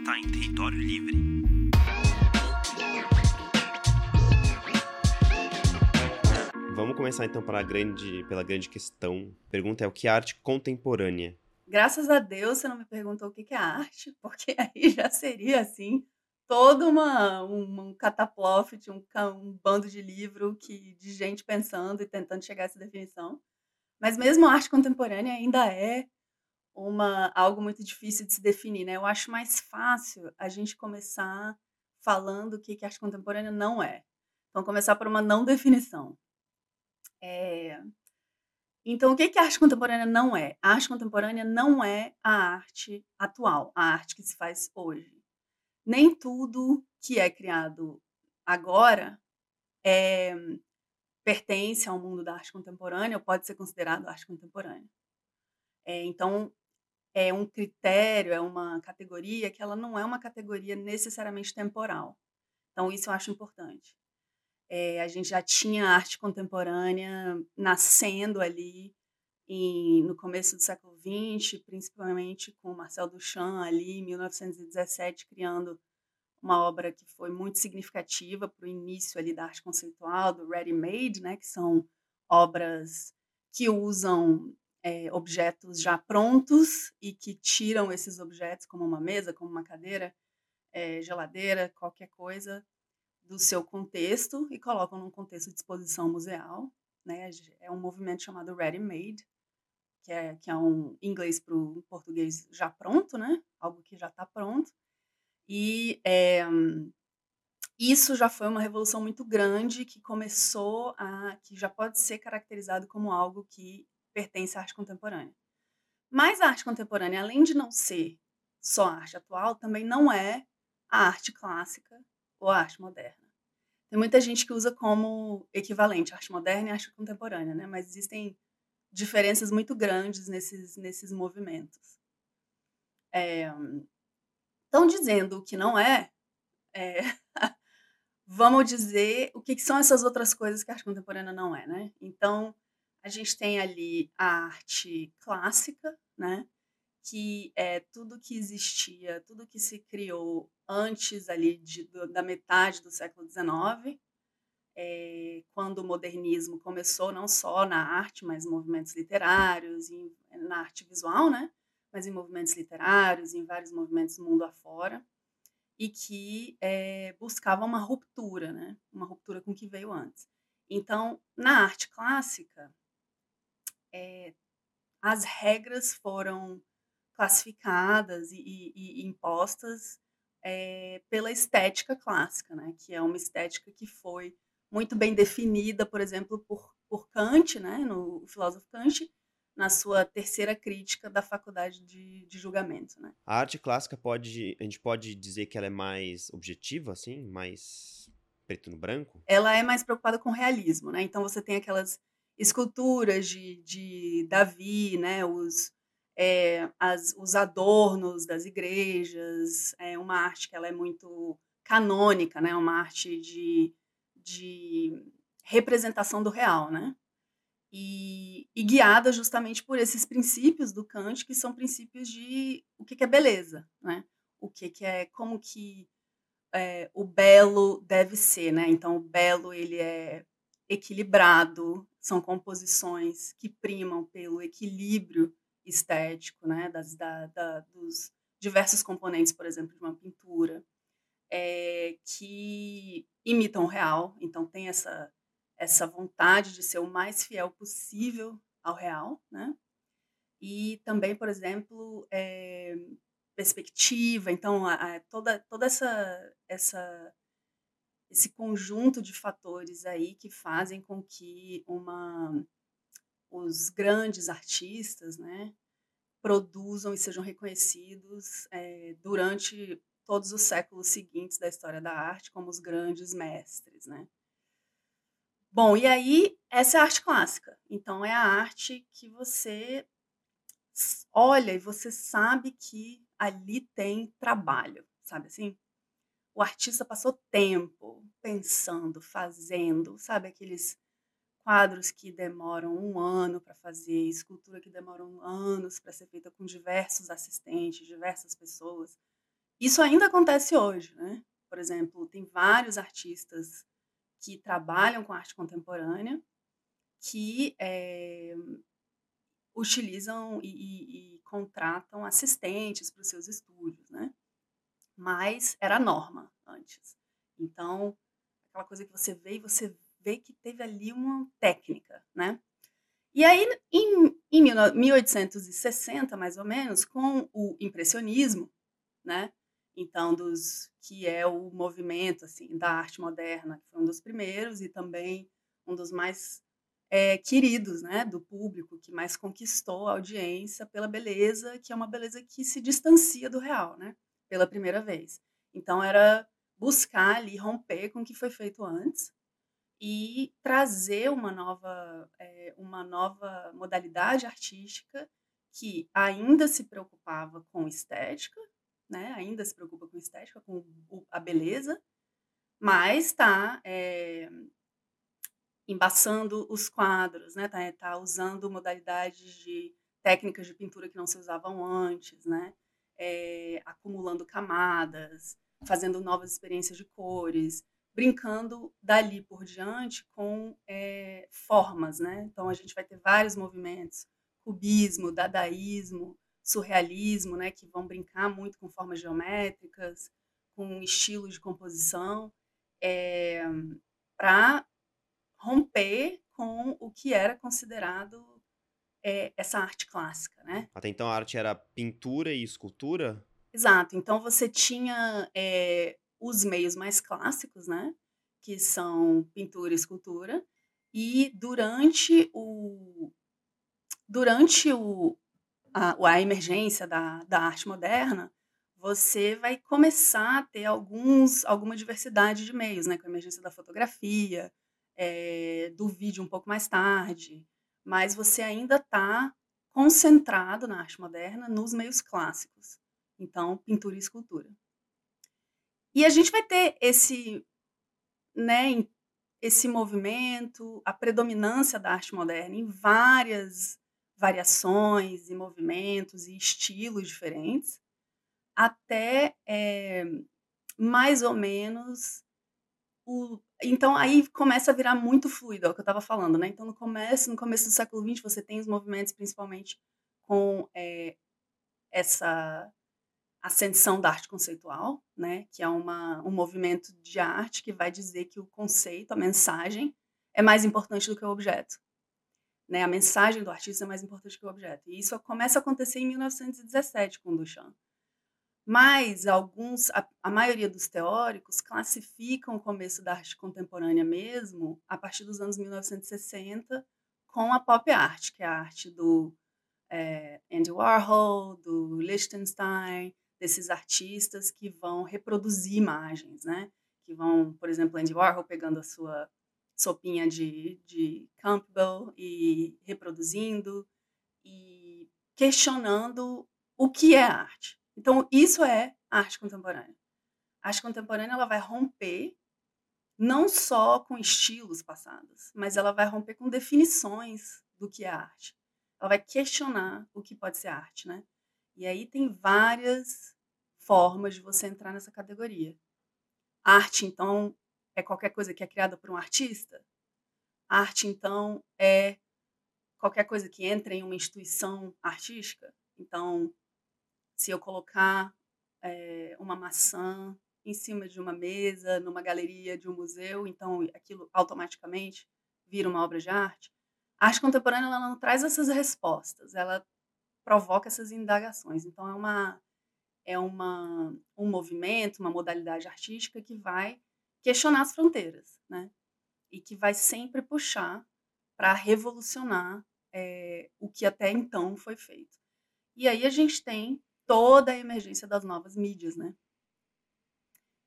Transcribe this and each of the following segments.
está em território livre. Vamos começar então pela grande, pela grande questão. A pergunta é o que é arte contemporânea? Graças a Deus você não me perguntou o que é arte, porque aí já seria assim todo uma, um, um cataploft, um, um bando de livro que, de gente pensando e tentando chegar a essa definição. Mas mesmo a arte contemporânea ainda é uma algo muito difícil de se definir, né? Eu acho mais fácil a gente começar falando o que, que arte contemporânea não é. Então, começar por uma não definição. É... Então, o que, que a arte contemporânea não é? A arte contemporânea não é a arte atual, a arte que se faz hoje. Nem tudo que é criado agora é, pertence ao mundo da arte contemporânea ou pode ser considerado arte contemporânea. É, então, é um critério, é uma categoria que ela não é uma categoria necessariamente temporal. Então, isso eu acho importante. É, a gente já tinha arte contemporânea nascendo ali em, no começo do século XX, principalmente com Marcel Duchamp ali em 1917 criando uma obra que foi muito significativa para o início ali da arte conceitual, do ready-made, né, que são obras que usam é, objetos já prontos e que tiram esses objetos, como uma mesa, como uma cadeira, é, geladeira, qualquer coisa, do seu contexto e colocam num contexto de exposição museal. Né? É um movimento chamado ready-made, que é, que é um inglês para o português já pronto, né? algo que já está pronto. E é, isso já foi uma revolução muito grande que começou a. que já pode ser caracterizado como algo que pertence à arte contemporânea. Mas a arte contemporânea, além de não ser só arte atual, também não é a arte clássica ou a arte moderna. Tem muita gente que usa como equivalente arte moderna e arte contemporânea, né? mas existem diferenças muito grandes nesses, nesses movimentos. Estão é, dizendo o que não é, é vamos dizer o que, que, são essas outras coisas que a arte contemporânea não é. Né? Então, a gente tem ali a arte clássica, né? que é tudo que existia, tudo que se criou antes ali de, da metade do século XIX, é, quando o modernismo começou não só na arte, mas em movimentos literários, em, na arte visual, né? mas em movimentos literários, em vários movimentos mundo afora, e que é, buscava uma ruptura, né? uma ruptura com o que veio antes. Então, na arte clássica, é, as regras foram classificadas e, e, e impostas é, pela estética clássica, né, que é uma estética que foi muito bem definida, por exemplo, por, por Kant, né, no filósofo Kant, na sua terceira crítica da faculdade de, de, julgamento. Né? A arte clássica pode, a gente pode dizer que ela é mais objetiva, assim, mais preto no branco? Ela é mais preocupada com realismo, né? Então você tem aquelas esculturas de, de Davi, né, os, é, as, os adornos das igrejas, é uma arte que ela é muito canônica, né, uma arte de, de representação do real, né? E, e, guiada justamente por esses princípios do Kant, que são princípios de o que, que é beleza, né? O que, que é, como que é, o belo deve ser, né? Então, o belo, ele é equilibrado, são composições que primam pelo equilíbrio estético, né, das, da, da, dos diversos componentes, por exemplo, de uma pintura, é, que imitam o real, então tem essa, essa vontade de ser o mais fiel possível ao real, né? E também, por exemplo, é, perspectiva, então a, a, toda, toda essa, essa esse conjunto de fatores aí que fazem com que uma os grandes artistas, né, produzam e sejam reconhecidos é, durante todos os séculos seguintes da história da arte como os grandes mestres, né? Bom, e aí essa é a arte clássica. Então é a arte que você olha e você sabe que ali tem trabalho, sabe assim? O artista passou tempo pensando, fazendo, sabe aqueles quadros que demoram um ano para fazer, escultura que demoram anos para ser feita com diversos assistentes, diversas pessoas Isso ainda acontece hoje, né? Por exemplo, tem vários artistas que trabalham com arte contemporânea que é, utilizam e, e, e contratam assistentes para os seus estúdios, né? Mas era a norma antes. Então, aquela coisa que você vê e você vê que teve ali uma técnica, né? E aí, em, em 1860, mais ou menos, com o impressionismo, né? Então, dos que é o movimento assim da arte moderna, que foi um dos primeiros e também um dos mais é, queridos, né, do público, que mais conquistou a audiência pela beleza, que é uma beleza que se distancia do real, né, pela primeira vez. Então, era buscar ali romper com o que foi feito antes e trazer uma nova, é, uma nova modalidade artística que ainda se preocupava com estética, né? Ainda se preocupa com estética, com a beleza, mas está é, embaçando os quadros, né? Tá, tá usando modalidades de técnicas de pintura que não se usavam antes, né? É, acumulando camadas, fazendo novas experiências de cores, brincando dali por diante com é, formas, né? Então a gente vai ter vários movimentos, cubismo, dadaísmo, surrealismo, né? Que vão brincar muito com formas geométricas, com estilos de composição, é, para romper com o que era considerado é, essa arte clássica, né? Até então a arte era pintura e escultura? Exato. Então você tinha é, os meios mais clássicos, né? Que são pintura e escultura. E durante o durante o, a, a emergência da, da arte moderna, você vai começar a ter alguns, alguma diversidade de meios, né? Com a emergência da fotografia, é, do vídeo um pouco mais tarde, mas você ainda está concentrado na arte moderna nos meios clássicos. Então, pintura e escultura. E a gente vai ter esse, né, esse movimento, a predominância da arte moderna em várias variações e movimentos e estilos diferentes, até é, mais ou menos o, então aí começa a virar muito fluido, é o que eu estava falando, né? Então no começo, no começo do século XX, você tem os movimentos principalmente com é, essa ascensão da arte conceitual, né? Que é uma, um movimento de arte que vai dizer que o conceito, a mensagem, é mais importante do que o objeto. Né? A mensagem do artista é mais importante que o objeto. E isso começa a acontecer em 1917 com Duchamp. Mas alguns, a, a, maioria dos teóricos classificam o começo da arte contemporânea mesmo a partir dos anos 1960 com a pop art, que é a arte do é, Andy Warhol, do Lichtenstein, desses artistas que vão reproduzir imagens, né? Que vão, por exemplo, Andy Warhol pegando a sua sopinha de, de Campbell e reproduzindo e questionando o que é arte. Então, isso é arte contemporânea. A arte contemporânea ela vai romper não só com estilos passados, mas ela vai romper com definições do que é arte. Ela vai questionar o que pode ser arte, né? E aí tem várias formas de você entrar nessa categoria. Arte, então, é qualquer coisa que é criada por um artista? Arte, então, é qualquer coisa que entra em uma instituição artística? Então, se eu colocar é, uma maçã em cima de uma mesa, numa galeria de um museu, então aquilo automaticamente vira uma obra de arte. A arte contemporânea ela não traz essas respostas, ela provoca essas indagações. Então é uma é uma um movimento, uma modalidade artística que vai questionar as fronteiras, né? E que vai sempre puxar para revolucionar é, o que até então foi feito. E aí a gente tem toda a emergência das novas mídias, né?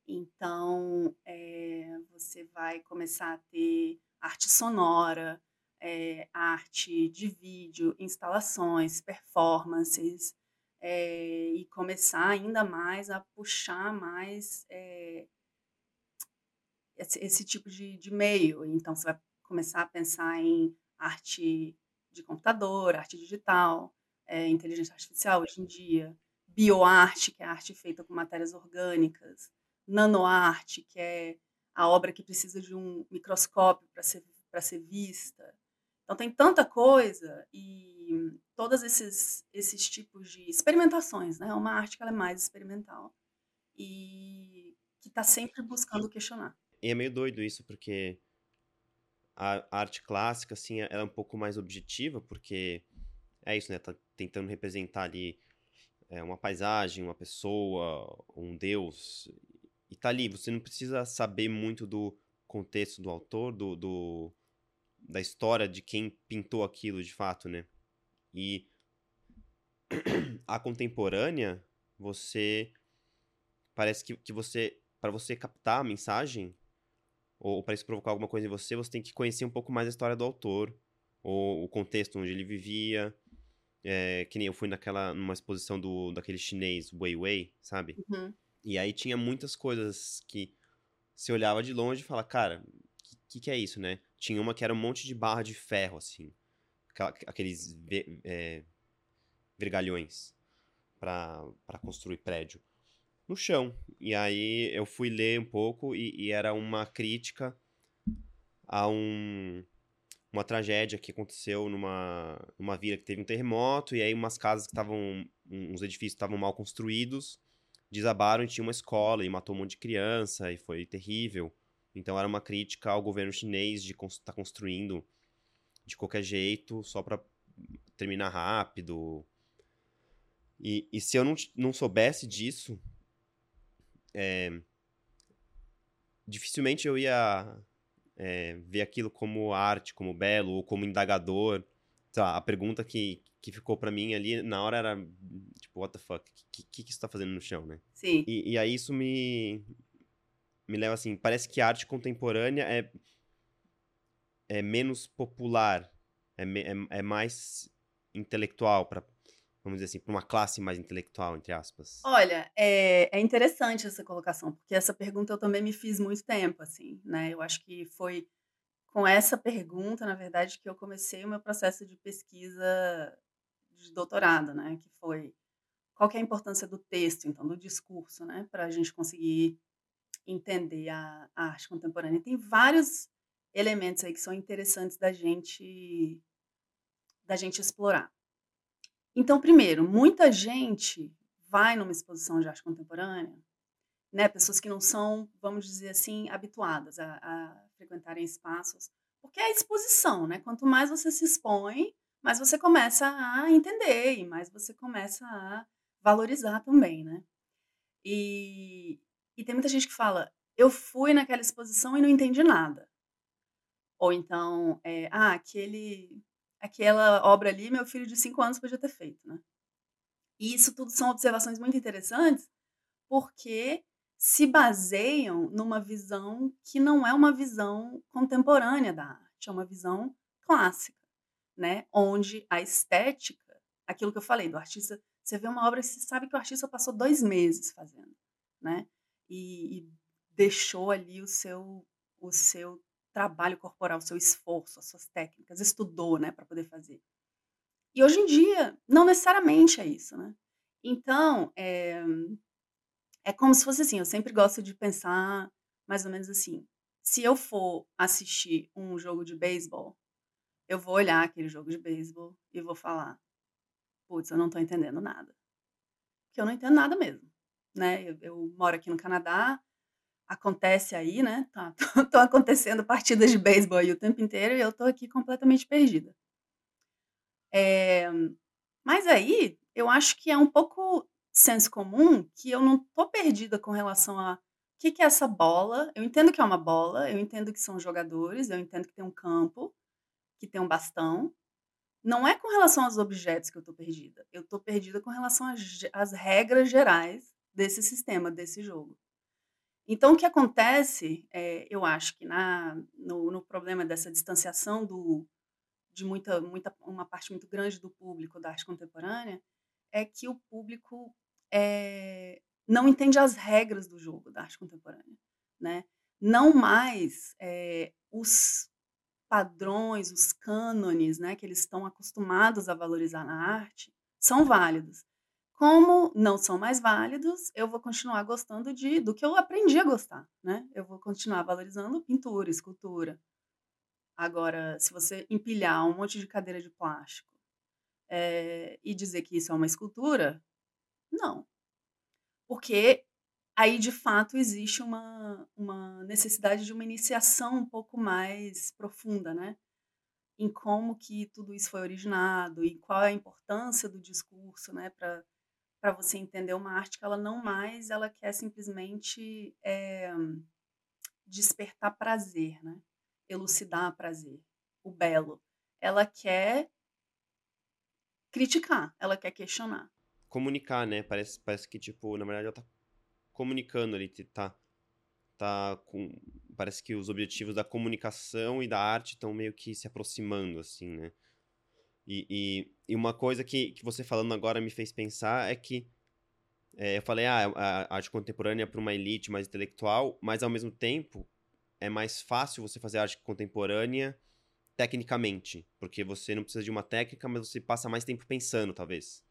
Então, é, você vai começar a ter arte sonora, é, arte de vídeo, instalações, performances, é, e começar ainda mais a puxar mais esse, esse, tipo de, de meio. Então, você vai começar a pensar em arte de computador, arte digital, inteligência artificial hoje em dia, bioarte, que é arte feita com matérias orgânicas, nanoarte, que é a obra que precisa de um microscópio para ser, ser vista. Então tem tanta coisa e todos esses, esses tipos de experimentações, né? É uma arte que ela é mais experimental e que está sempre buscando questionar. E é meio doido isso, porque a arte clássica, assim, ela é um pouco mais objetiva, porque é isso, né? Tá tentando representar ali é, uma paisagem, uma pessoa, um deus. E tá ali, você não precisa saber muito do contexto do autor, do, do da história de quem pintou aquilo de fato, né? E a contemporânea, você parece que, que você para você captar a mensagem ou, ou para isso provocar alguma coisa em você, você tem que conhecer um pouco mais a história do autor ou o contexto onde ele vivia, é, que nem eu fui naquela, numa exposição do, daquele chinês, Wei Wei, sabe? Uhum. E aí tinha muitas coisas que você olhava de longe e fala, cara, o que, que, é isso, né? Tinha uma que era um monte de barra de ferro, assim. Aqueles é, vergalhões para construir prédio. No chão. E aí eu fui ler um pouco e, e era uma crítica a um uma tragédia que aconteceu numa, numa vila que teve um terremoto, e aí umas casas que estavam. uns edifícios estavam mal construídos desabaram e tinha uma escola e matou um monte de criança e foi terrível. Então era uma crítica ao governo chinês de estar tá construindo de qualquer jeito só para terminar rápido. E, e se eu não, não soubesse disso, é, dificilmente eu ia é, ver aquilo como arte, como belo, ou como indagador. Tá, a pergunta que, que ficou para mim ali na hora era, tipo, what the fuck? O que, que, que você tá fazendo no chão, né? Sim. E, e aí isso me, me leva assim, parece que a arte contemporânea é, é menos popular, é, é, é mais intelectual, para vamos dizer assim, para uma classe mais intelectual, entre aspas? Olha, é, é interessante essa colocação, porque essa pergunta eu também me fiz muito tempo, assim, né? Eu acho que foi com essa pergunta, na verdade, que eu comecei o meu processo de pesquisa de doutorado, né? Que foi qual que é a importância do texto, então, do discurso, né? Para a gente conseguir entender a, a arte contemporânea. tem vários elementos aí que são interessantes da gente da gente explorar. Então, primeiro, muita gente vai numa exposição de arte contemporânea, né, pessoas que não são, vamos dizer assim, habituadas a, a frequentarem espaços, porque é a exposição, né? Quanto mais você se expõe, mais você começa a entender e mais você começa a valorizar também, né? E, e tem muita gente que fala, eu fui naquela exposição e não entendi nada. Ou então, é, ah, aquele aquela obra ali, meu filho de cinco anos podia ter feito, né? E isso tudo são observações muito interessantes, porque se baseiam numa visão que não é uma visão contemporânea da arte, é uma visão clássica, né? Onde a estética, aquilo que eu falei do artista, você vê uma obra e você sabe que o artista passou dois meses fazendo, né? E, e deixou ali o seu o seu trabalho corporal, seu esforço, as suas técnicas, estudou, né, para poder fazer. E hoje em dia, não necessariamente é isso, né? Então, é, é como se fosse assim, eu sempre gosto de pensar mais ou menos assim, se eu for assistir um jogo de beisebol, eu vou olhar aquele jogo de beisebol e vou falar, putz, eu não estou entendendo nada. Porque eu não entendo nada mesmo, né? Eu, eu moro aqui no Canadá, acontece aí, né? Tá, estão acontecendo partidas de beisebol aí o tempo inteiro e eu tô aqui completamente perdida. É, mas aí eu acho que é um pouco senso comum que eu não tô perdida com relação a o que, que é essa bola. Eu entendo que é uma bola, eu entendo que são jogadores, eu entendo que tem um campo, que tem um bastão. Não é com relação aos objetos que eu tô perdida. Eu tô perdida com relação às regras gerais desse sistema, desse jogo. Então, o que acontece, é, eu acho que na, no, no, problema dessa distanciação do, de muita, muita, uma parte muito grande do público da arte contemporânea, é que o público é, não entende as regras do jogo da arte contemporânea, né? Não mais é, os padrões, os cânones, né, que eles estão acostumados a valorizar na arte, são válidos. Como não são mais válidos, eu vou continuar gostando de do que eu aprendi a gostar, né. Eu vou continuar valorizando pintura, escultura. Agora, se você empilhar um monte de cadeira de plástico, eh, e dizer que isso é uma escultura, não. Porque aí, de fato, existe uma uma necessidade de uma iniciação um pouco mais profunda, né, em como que tudo isso foi originado e qual é a importância do discurso, né, pra pra você entender uma arte que ela não mais ela quer simplesmente, eh, despertar prazer, né, elucidar prazer, o belo. Ela quer criticar, ela quer questionar. Comunicar, né, parece parece que, tipo, na verdade ela tá comunicando ali, tá tá com parece que os objetivos da comunicação e da arte estão meio que se aproximando, assim, né. E e e uma coisa que que você falando agora me fez pensar é que, eh, eu falei: "Ah, a arte contemporânea é pra uma elite mais intelectual", mas ao mesmo tempo, é mais fácil você fazer arte contemporânea tecnicamente, porque você não precisa de uma técnica, mas você passa mais tempo pensando, talvez,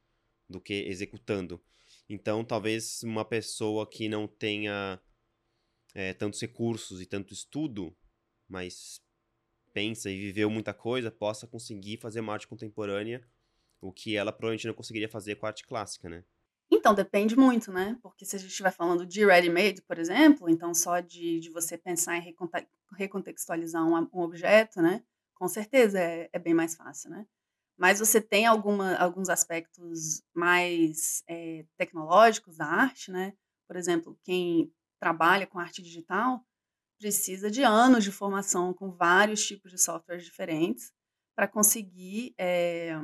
do que executando. Então, talvez uma pessoa que não tenha, eh, tantos recursos e tanto estudo, mas pensa e viveu muita coisa, possa conseguir fazer uma arte contemporânea, o que ela provavelmente não conseguiria fazer com a arte clássica, né. Então, depende muito, né, porque se a gente estiver falando de ready made, por exemplo, então só de de você pensar em reconte recontextualizar um um objeto, né, com certeza é é bem mais fácil, né. Mas você tem alguma alguns aspectos mais, eh, tecnológicos da arte, né, por exemplo, quem trabalha com arte digital, precisa de anos de formação com vários tipos de softwares diferentes, pra conseguir, eh,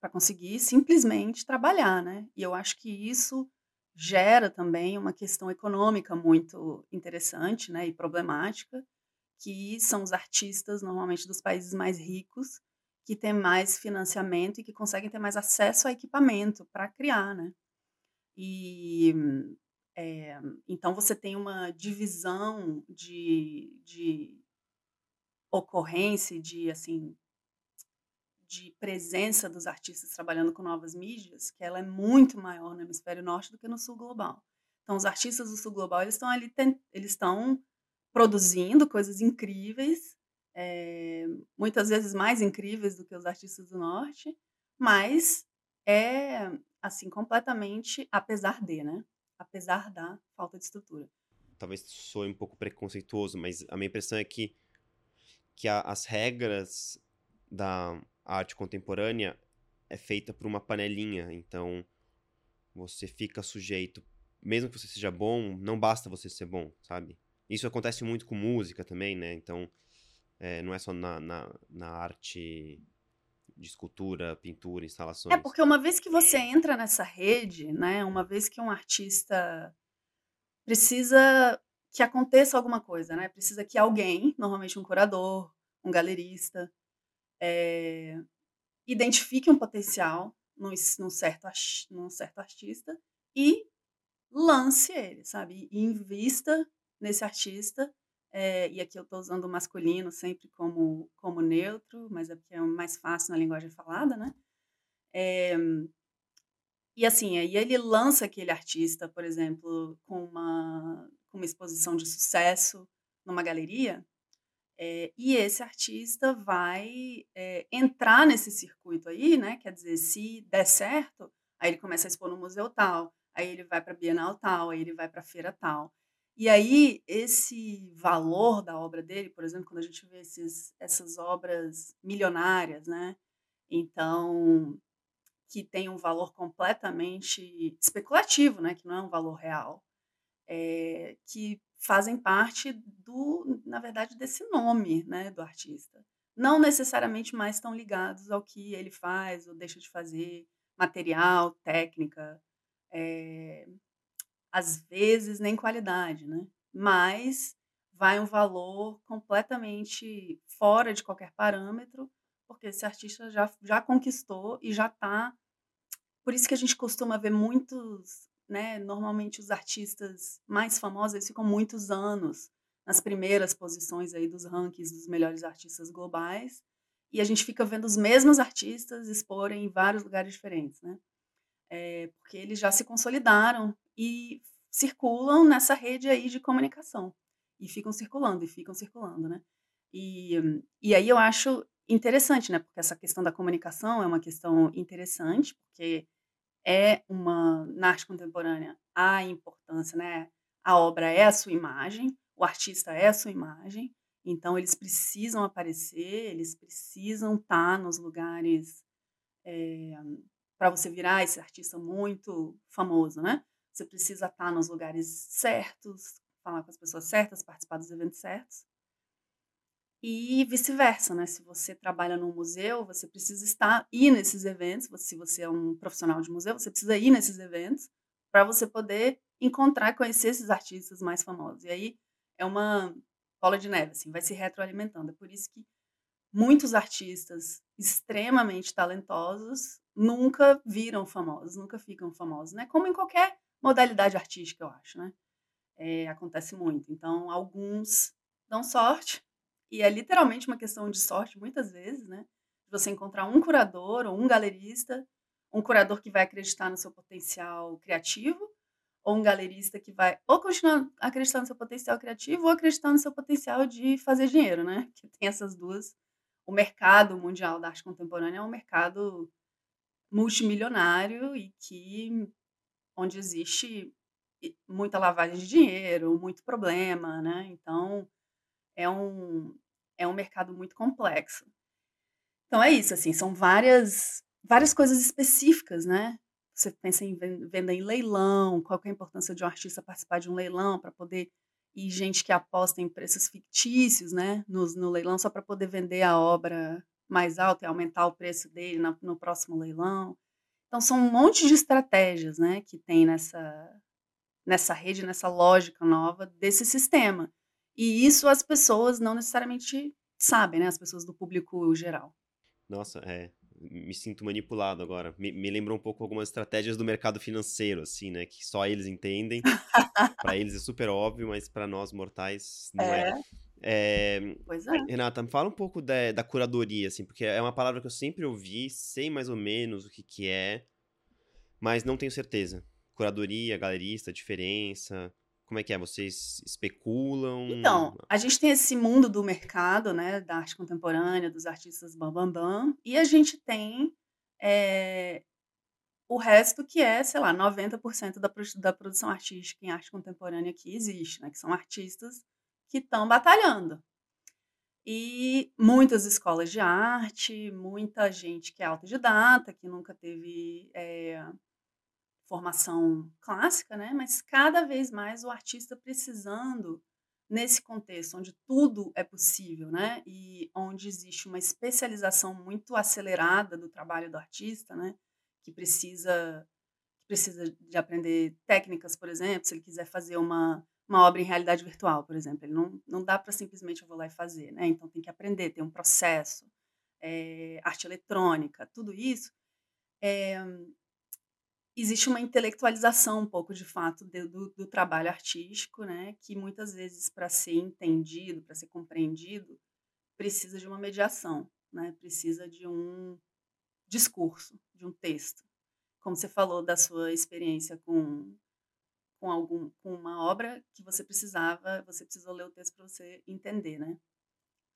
pra conseguir simplesmente trabalhar, né. E eu acho que isso gera também uma questão econômica muito interessante, né, e problemática, que são os artistas, normalmente dos países mais ricos, que têm mais financiamento e que conseguem ter mais acesso a equipamento pra criar, né. E, eh, então você tem uma divisão de de ocorrência de, assim, de presença dos artistas trabalhando com novas mídias, que ela é muito maior no hemisfério norte do que no sul global. Então os artistas do sul global, eles estão ali eles estão produzindo coisas incríveis, eh, muitas vezes mais incríveis do que os artistas do norte, mas é, assim, completamente apesar de, né, apesar da falta de estrutura. Talvez soe um pouco preconceituoso, mas a minha impressão é que que a as regras da arte contemporânea é feita por uma panelinha, então você fica sujeito mesmo que você seja bom, não basta você ser bom, sabe. Isso acontece muito com música também, né, então, eh, não é só na na na arte de escultura, pintura, É, instalações. porque uma vez que você entra nessa rede, né, uma vez que um artista precisa que aconteça alguma coisa, né, precisa que alguém, normalmente um curador, um galerista, eh, identifique um potencial num num certo num certo artista e lance ele, sabe, e invista nesse artista, eh, e aqui eu tô usando o masculino sempre como como neutro, mas é porque é mais fácil na linguagem falada, né. Eh, e assim, aí ele lança aquele artista, por exemplo, com uma com uma exposição de sucesso numa galeria, eh, e esse artista vai, eh, entrar nesse circuito aí, né, quer dizer, se der certo, aí ele começa a expor no museu tal, aí ele vai pra bienal tal, aí ele vai pra feira tal. E aí, esse valor da obra dele, por exemplo, quando a gente vê esses essas obras milionárias, né, então, que tem um valor completamente especulativo, né, que não é um valor real, eh, que fazem parte do na verdade, desse nome, né, do artista. Não necessariamente mais estão ligados ao que ele faz ou deixa de fazer, material, técnica, eh, às vezes nem qualidade, né, mas vai um valor completamente fora de qualquer parâmetro, porque esse artista já já conquistou e já tá por isso que a gente costuma ver muitos, né, normalmente os artistas mais famosos, ficam muitos anos nas primeiras posições aí dos rankings dos melhores artistas globais, e a gente fica vendo os mesmos artistas exporem em vários lugares diferentes, né. é, porque eles já se consolidaram e circulam nessa rede aí de comunicação. E ficam circulando, e ficam circulando, né? E, e aí eu acho interessante, né? Porque essa questão da comunicação é uma questão interessante, porque é uma, na arte contemporânea, a importância, né? A obra é a sua imagem, o artista é a sua imagem, então eles precisam aparecer, eles precisam estar nos lugares é, eh, para você virar esse artista muito famoso, né? Você precisa estar nos lugares certos, falar com as pessoas certas, participar dos eventos certos. E vice-versa, né? Se você trabalha num museu, você precisa estar ir nesses eventos. Se você é um profissional de museu, você precisa ir nesses eventos para você poder encontrar, conhecer esses artistas mais famosos. E aí é uma bola de neve, assim, vai se retroalimentando. É por isso que muitos artistas extremamente talentosos nunca viram famosos, nunca ficam famosos, né? Como em qualquer modalidade artística, eu acho, né? É, acontece muito. Então, alguns dão sorte, e é literalmente uma questão de sorte, muitas vezes, né? Você encontrar um curador ou um galerista, um curador que vai acreditar no seu potencial criativo, ou um galerista que vai ou continuar acreditando no seu potencial criativo ou acreditar no seu potencial de fazer dinheiro, né? Que tem essas duas. O mercado mundial da arte contemporânea é um mercado multimilionário e que onde existe muita lavagem de dinheiro, muito problema, né? Então, é um é um mercado muito complexo. Então é isso, assim, são várias várias coisas específicas, né? Você pensa em venda em leilão, qual é a importância de um artista participar de um leilão para poder e gente que aposta em preços fictícios, né, no, no leilão só para poder vender a obra mais alta e aumentar o preço dele na, no próximo leilão. Então são um monte de estratégias, né, que tem nessa nessa rede, nessa lógica nova desse sistema. E isso as pessoas não necessariamente sabem, né, as pessoas do público geral. Nossa, é, me sinto manipulado agora. Me, me lembrou um pouco algumas estratégias do mercado financeiro, assim, né? Que só eles entendem. para eles é super óbvio, mas para nós mortais não é. é. É, pois é. Renata, me fala um pouco da, da curadoria, assim, porque é uma palavra que eu sempre ouvi, sei mais ou menos o que, que é, mas não tenho certeza. Curadoria, galerista, diferença. Como é que é? Vocês especulam? Então, a gente tem esse mundo do mercado, né, da arte contemporânea, dos artistas bambambam, bam, bam, e a gente tem é, o resto que é, sei lá, 90% da, da produção artística em arte contemporânea que existe, né, que são artistas que estão batalhando. E muitas escolas de arte, muita gente que é autodidata, que nunca teve é, formação clássica, né? Mas cada vez mais o artista precisando nesse contexto onde tudo é possível, né? E onde existe uma especialização muito acelerada do trabalho do artista, né? Que precisa precisa de aprender técnicas, por exemplo, se ele quiser fazer uma, uma obra em realidade virtual, por exemplo, ele não, não dá para simplesmente eu vou lá e fazer, né? Então tem que aprender, tem um processo, é, arte eletrônica, tudo isso. É, existe uma intelectualização um pouco de fato do, do, trabalho artístico, né, que muitas vezes para ser entendido, para ser compreendido, precisa de uma mediação, né, precisa de um discurso, de um texto. Como você falou da sua experiência com com algum com uma obra que você precisava, você precisou ler o texto para você entender, né?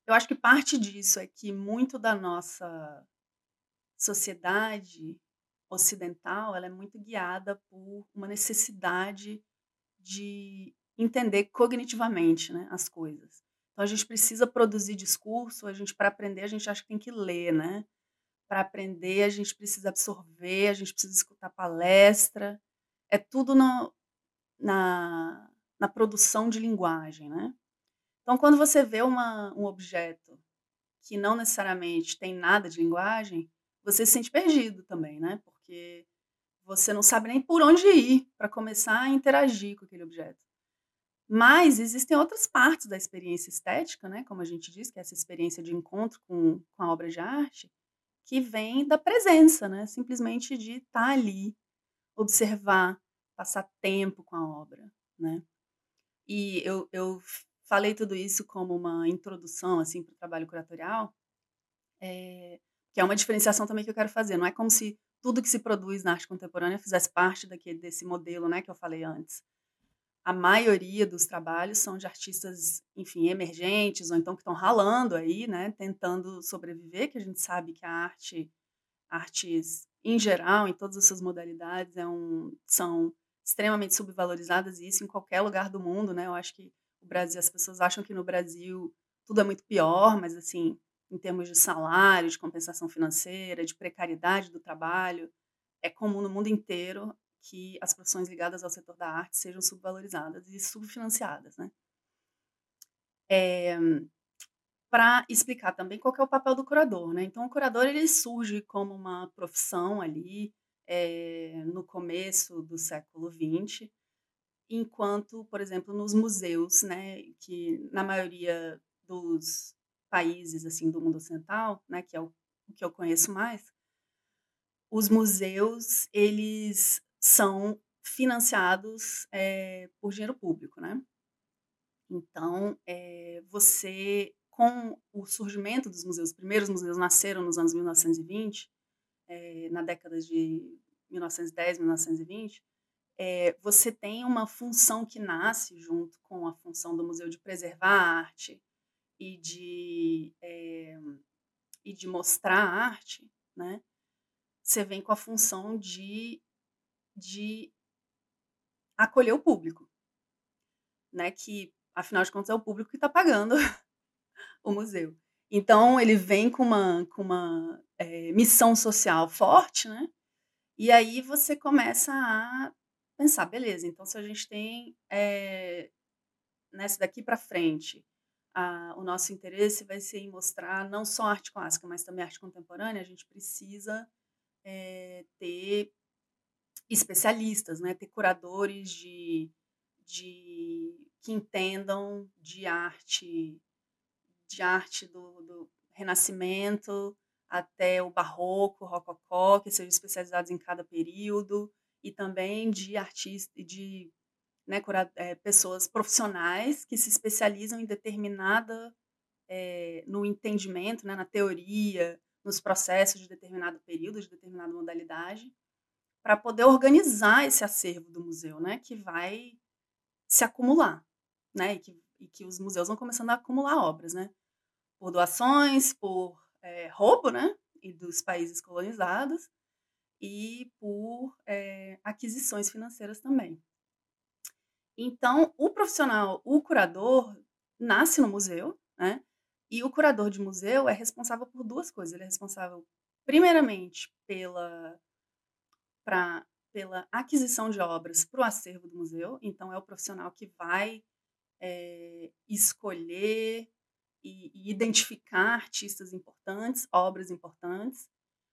Eu acho que parte disso é que muito da nossa sociedade ocidental ela é muito guiada por uma necessidade de entender cognitivamente né, as coisas. Então a gente precisa produzir discurso, a gente para aprender a gente acha que tem que ler, né? Para aprender a gente precisa absorver, a gente precisa escutar palestra, é tudo no, na, na produção de linguagem, né? Então quando você vê uma, um objeto que não necessariamente tem nada de linguagem, você se sente perdido também, né? Porque você não sabe nem por onde ir para começar a interagir com aquele objeto. Mas existem outras partes da experiência estética, né, como a gente diz, que é essa experiência de encontro com, com a obra de arte, que vem da presença, né, simplesmente de estar tá ali, observar, passar tempo com a obra, né. E eu, eu falei tudo isso como uma introdução assim para o trabalho curatorial, é, que é uma diferenciação também que eu quero fazer. Não é como se tudo que se produz na arte contemporânea fizesse parte daquele, desse modelo né, que eu falei antes. A maioria dos trabalhos são de artistas, enfim, emergentes, ou então que estão ralando aí, né, tentando sobreviver, que a gente sabe que a arte, artes em geral, em todas as suas modalidades, é um, são extremamente subvalorizadas, e isso em qualquer lugar do mundo, né? Eu acho que o Brasil, as pessoas acham que no Brasil tudo é muito pior, mas assim, em termos de salário, de compensação financeira, de precariedade do trabalho, é comum no mundo inteiro que as profissões ligadas ao setor da arte sejam subvalorizadas e subfinanciadas, né? É, para explicar também qual é o papel do curador, né? Então, o curador ele surge como uma profissão ali é, no começo do século XX, enquanto, por exemplo, nos museus, né, que na maioria dos países assim do mundo ocidental, né, que é o, o que eu conheço mais, os museus eles são financiados é, por dinheiro público, né? Então, é, você com o surgimento dos museus, os primeiros museus nasceram nos anos 1920, é, na década de 1910, 1920, é, você tem uma função que nasce junto com a função do museu de preservar a arte, e de, é, e de mostrar a arte, né, você vem com a função de, de acolher o público, né, que, afinal de contas, é o público que está pagando o museu. Então, ele vem com uma, com uma é, missão social forte, né? E aí você começa a pensar, beleza, então se a gente tem é, nessa daqui para frente a, o nosso interesse vai ser em mostrar não só arte clássica, mas também arte contemporânea, a gente precisa é, ter especialistas, né? ter curadores de, de que entendam de arte, de arte do, do Renascimento até o Barroco, Rococó, que sejam especializados em cada período, e também de artistas, de né, é, pessoas profissionais que se especializam em determinada, é, no entendimento, né, na teoria, nos processos de determinado período, de determinada modalidade, para poder organizar esse acervo do museu, né, que vai se acumular, né, e que, e que os museus vão começando a acumular obras, né, por doações, por é, roubo, né, e dos países colonizados, e por aquisições financeiras também. Então, o profissional, o curador, nasce no museu, né? E o curador de museu é responsável por duas coisas. Ele é responsável, primeiramente, pela, pra, pela aquisição de obras para o acervo do museu. Então, é o profissional que vai é, escolher e, e identificar artistas importantes, obras importantes,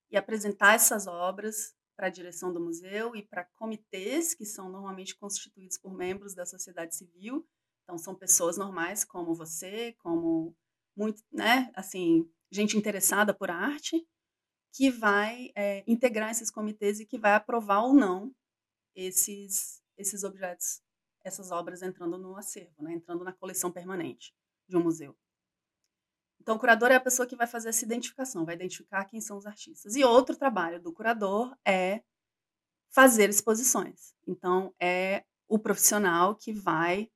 e apresentar essas obras para a direção do museu e para comitês que são normalmente constituídos por membros da sociedade civil. Então são pessoas normais como você, como muito, né, assim, gente interessada por arte, que vai é, integrar esses comitês e que vai aprovar ou não esses esses objetos, essas obras entrando no acervo, né, entrando na coleção permanente de um museu. Então, o curador é a pessoa que vai fazer essa identificação, vai identificar quem são os artistas. E outro trabalho do curador é fazer exposições. Então, é o profissional que vai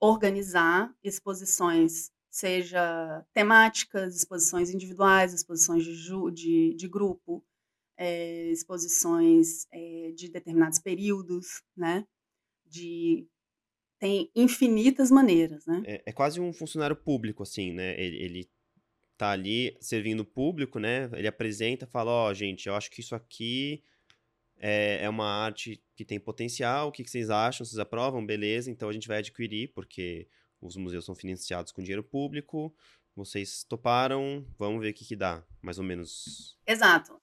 organizar exposições, seja temáticas, exposições individuais, exposições de, de, de grupo, é, exposições é, de determinados períodos, né? De tem infinitas maneiras, né? É, é, quase um funcionário público, assim, né? Ele, ele tá ali servindo o público, né? Ele apresenta, fala, ó, oh, gente, eu acho que isso aqui é, é uma arte que tem potencial, o que, que vocês acham? Vocês aprovam? Beleza, então a gente vai adquirir, porque os museus são financiados com dinheiro público, vocês toparam, vamos ver o que, que dá, mais ou menos. Exato.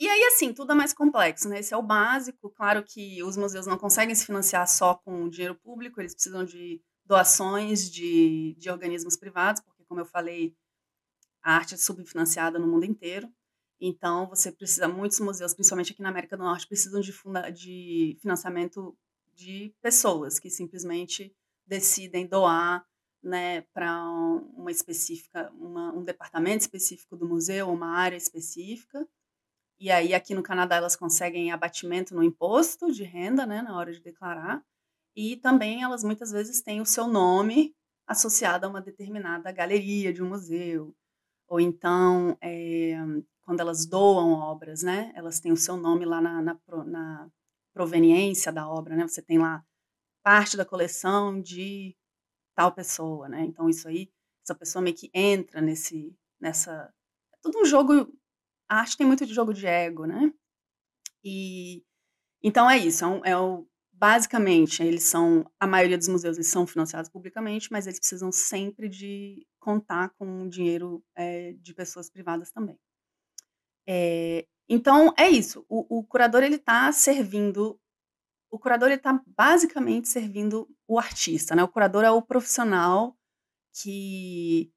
E aí, assim, tudo é mais complexo, né? Esse é o básico. Claro que os museus não conseguem se financiar só com dinheiro público, eles precisam de doações de, de organismos privados, porque, como eu falei, a arte é subfinanciada no mundo inteiro. Então, você precisa, muitos museus, principalmente aqui na América do Norte, precisam de, funda, de financiamento de pessoas que simplesmente decidem doar né, para uma específica, uma, um departamento específico do museu, uma área específica, E aí, aqui no Canadá, elas conseguem abatimento no imposto de renda, né, na hora de declarar. E também elas muitas vezes têm o seu nome associado a uma determinada galeria de um museu. Ou então, é, quando elas doam obras, né, elas têm o seu nome lá na, na, na proveniência da obra, né? Você tem lá parte da coleção de tal pessoa, né? Então isso aí, essa pessoa meio que entra nesse, nessa, é tudo um jogo. A arte tem muito de jogo de ego, né? E então é isso. É, um, é o, basicamente eles são a maioria dos museus eles são financiados publicamente, mas eles precisam sempre de contar com dinheiro é, de pessoas privadas também. É, então é isso. O, o curador ele está servindo o curador está basicamente servindo o artista, né? O curador é o profissional que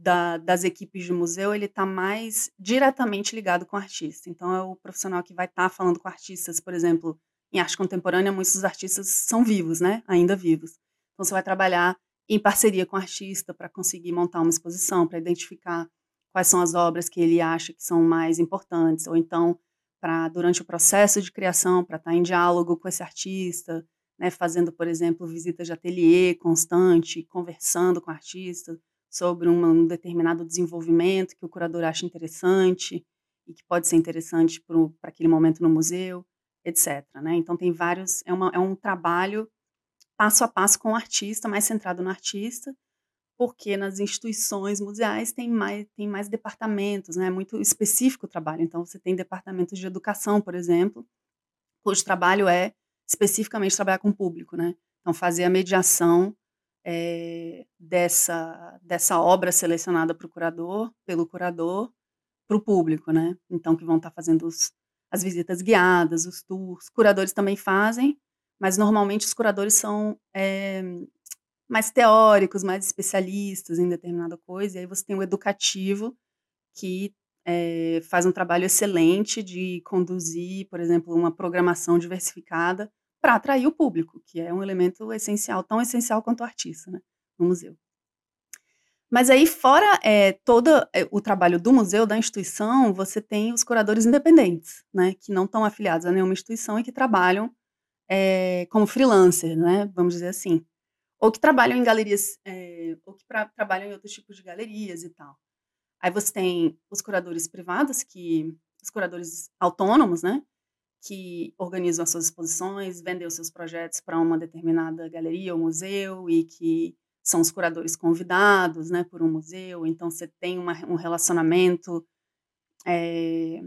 da, das equipes de museu ele está mais diretamente ligado com o artista. Então é o profissional que vai estar tá falando com artistas, por exemplo, em arte contemporânea muitos artistas são vivos, né? Ainda vivos. Então você vai trabalhar em parceria com o artista para conseguir montar uma exposição, para identificar quais são as obras que ele acha que são mais importantes, ou então para durante o processo de criação, para estar tá em diálogo com esse artista, né, fazendo, por exemplo, visitas de ateliê constante, conversando com o artista sobre um, determinado desenvolvimento que o curador acha interessante e que pode ser interessante para aquele momento no museu, etc. Né? Então tem vários, é, uma, é um trabalho passo a passo com o artista, mais centrado no artista, porque nas instituições museais tem mais, tem mais departamentos, né? é muito específico o trabalho. Então, você tem departamentos de educação, por exemplo, cujo trabalho é especificamente trabalhar com o público. Né? Então, fazer a mediação é, dessa, dessa obra selecionada para o curador, pelo curador, para o público. Né? Então, que vão estar tá fazendo os, as visitas guiadas, os tours. Curadores também fazem, mas normalmente os curadores são é, mais teóricos, mais especialistas em determinada coisa, e aí você tem o educativo, que é, faz um trabalho excelente de conduzir, por exemplo, uma programação diversificada para atrair o público, que é um elemento essencial, tão essencial quanto o artista, né, no museu. Mas aí, fora é, todo é, o trabalho do museu, da instituição, você tem os curadores independentes, né, que não estão afiliados a nenhuma instituição e que trabalham é, como freelancer, né, vamos dizer assim ou que trabalham em galerias, é, ou que pra, trabalham em outros tipos de galerias e tal. Aí você tem os curadores privados, que os curadores autônomos, né, que organizam as suas exposições, vendem os seus projetos para uma determinada galeria ou museu e que são os curadores convidados, né, por um museu. Então você tem uma, um relacionamento é,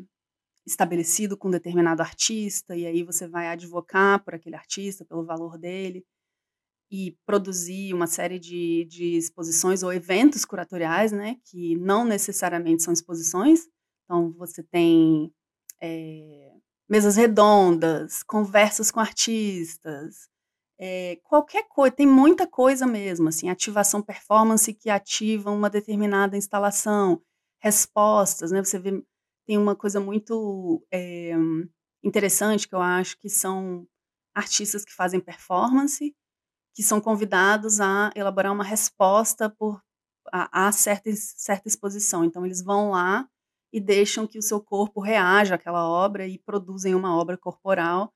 estabelecido com um determinado artista e aí você vai advocar por aquele artista, pelo valor dele e produzir uma série de, de exposições ou eventos curatoriais, né, que não necessariamente são exposições. Então, você tem é, mesas redondas, conversas com artistas, é, qualquer coisa, tem muita coisa mesmo, assim, ativação performance que ativa uma determinada instalação, respostas, né, você vê, tem uma coisa muito é, interessante que eu acho que são artistas que fazem performance que são convidados a elaborar uma resposta por a, a certa, certa exposição. Então, eles vão lá e deixam que o seu corpo reaja àquela obra e produzem uma obra corporal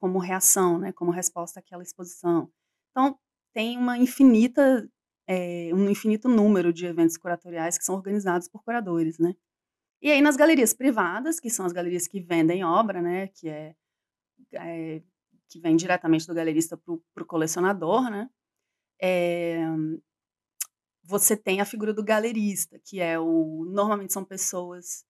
como reação, né, como resposta àquela exposição. Então, tem uma infinita, é, um infinito número de eventos curatoriais que são organizados por curadores, né. E aí, nas galerias privadas, que são as galerias que vendem obra, né, que é, é que vem diretamente do galerista para o colecionador, né? É, você tem a figura do galerista, que é o. Normalmente são pessoas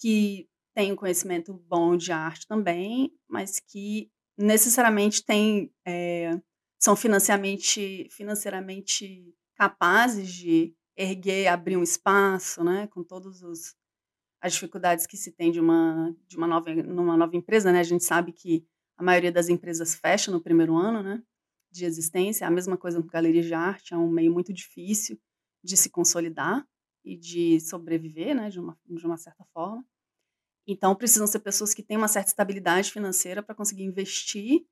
que têm um conhecimento bom de arte também, mas que necessariamente têm, é, são financeiramente, financeiramente capazes de erguer, abrir um espaço, né, com todos os as dificuldades que se tem de uma de uma nova numa nova empresa, né? A gente sabe que a maioria das empresas fecha no primeiro ano, né, de existência. A mesma coisa com galerias de arte, é um meio muito difícil de se consolidar e de sobreviver, né, de uma, de uma certa forma. Então, precisam ser pessoas que têm uma certa estabilidade financeira para conseguir investir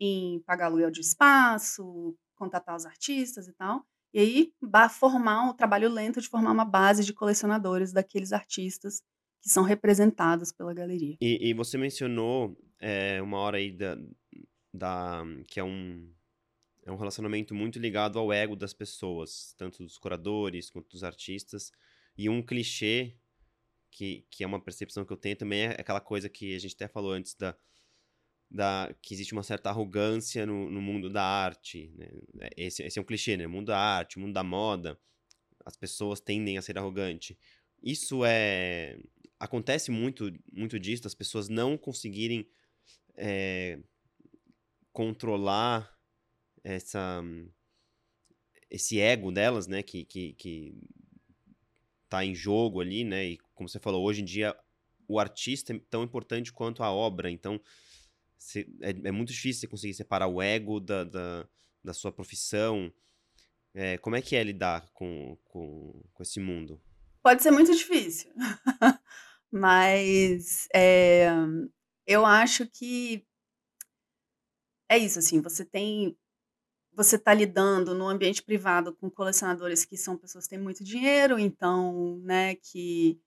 em pagar aluguel de espaço, contatar os artistas e tal. E aí, formar um trabalho lento de formar uma base de colecionadores daqueles artistas que são representados pela galeria. E, e você mencionou é, uma hora aí da, da que é um é um relacionamento muito ligado ao ego das pessoas, tanto dos curadores quanto dos artistas. E um clichê que, que é uma percepção que eu tenho também é aquela coisa que a gente até falou antes da, da que existe uma certa arrogância no, no mundo da arte. Né? Esse, esse é um clichê, né? O mundo da arte, o mundo da moda, as pessoas tendem a ser arrogantes. Isso é acontece muito muito disso, as pessoas não conseguirem é, controlar essa esse ego delas, né, que, que, que tá em jogo ali, né, e como você falou, hoje em dia o artista é tão importante quanto a obra, então é, é, muito difícil você conseguir separar o ego da, da, da sua profissão. É, como é que é lidar com, com, com esse mundo? Pode ser muito difícil, mas é, eu acho que é isso, assim, você tem você está lidando no ambiente privado com colecionadores que são pessoas que têm muito dinheiro, então, né, que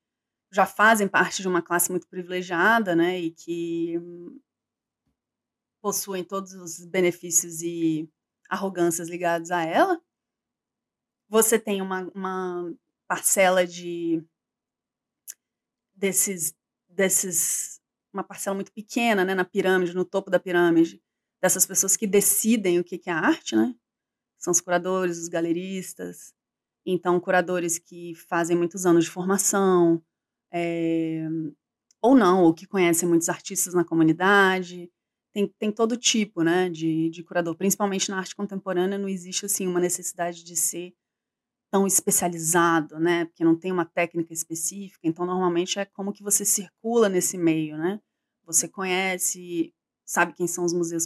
já fazem parte de uma classe muito privilegiada, né, e que possuem todos os benefícios e arrogâncias ligados a ela. Você tem uma, uma parcela de desses desses uma parcela muito pequena, né, na pirâmide, no topo da pirâmide, dessas pessoas que decidem o que é arte, né? São os curadores, os galeristas. Então, curadores que fazem muitos anos de formação, é, ou não, ou que conhecem muitos artistas na comunidade. Tem, tem todo tipo né, de, de curador, principalmente na arte contemporânea, não existe assim uma necessidade de ser tão especializado, né? Porque não tem uma técnica específica. Então, normalmente é como que você circula nesse meio, né? Você conhece, sabe quem são os museus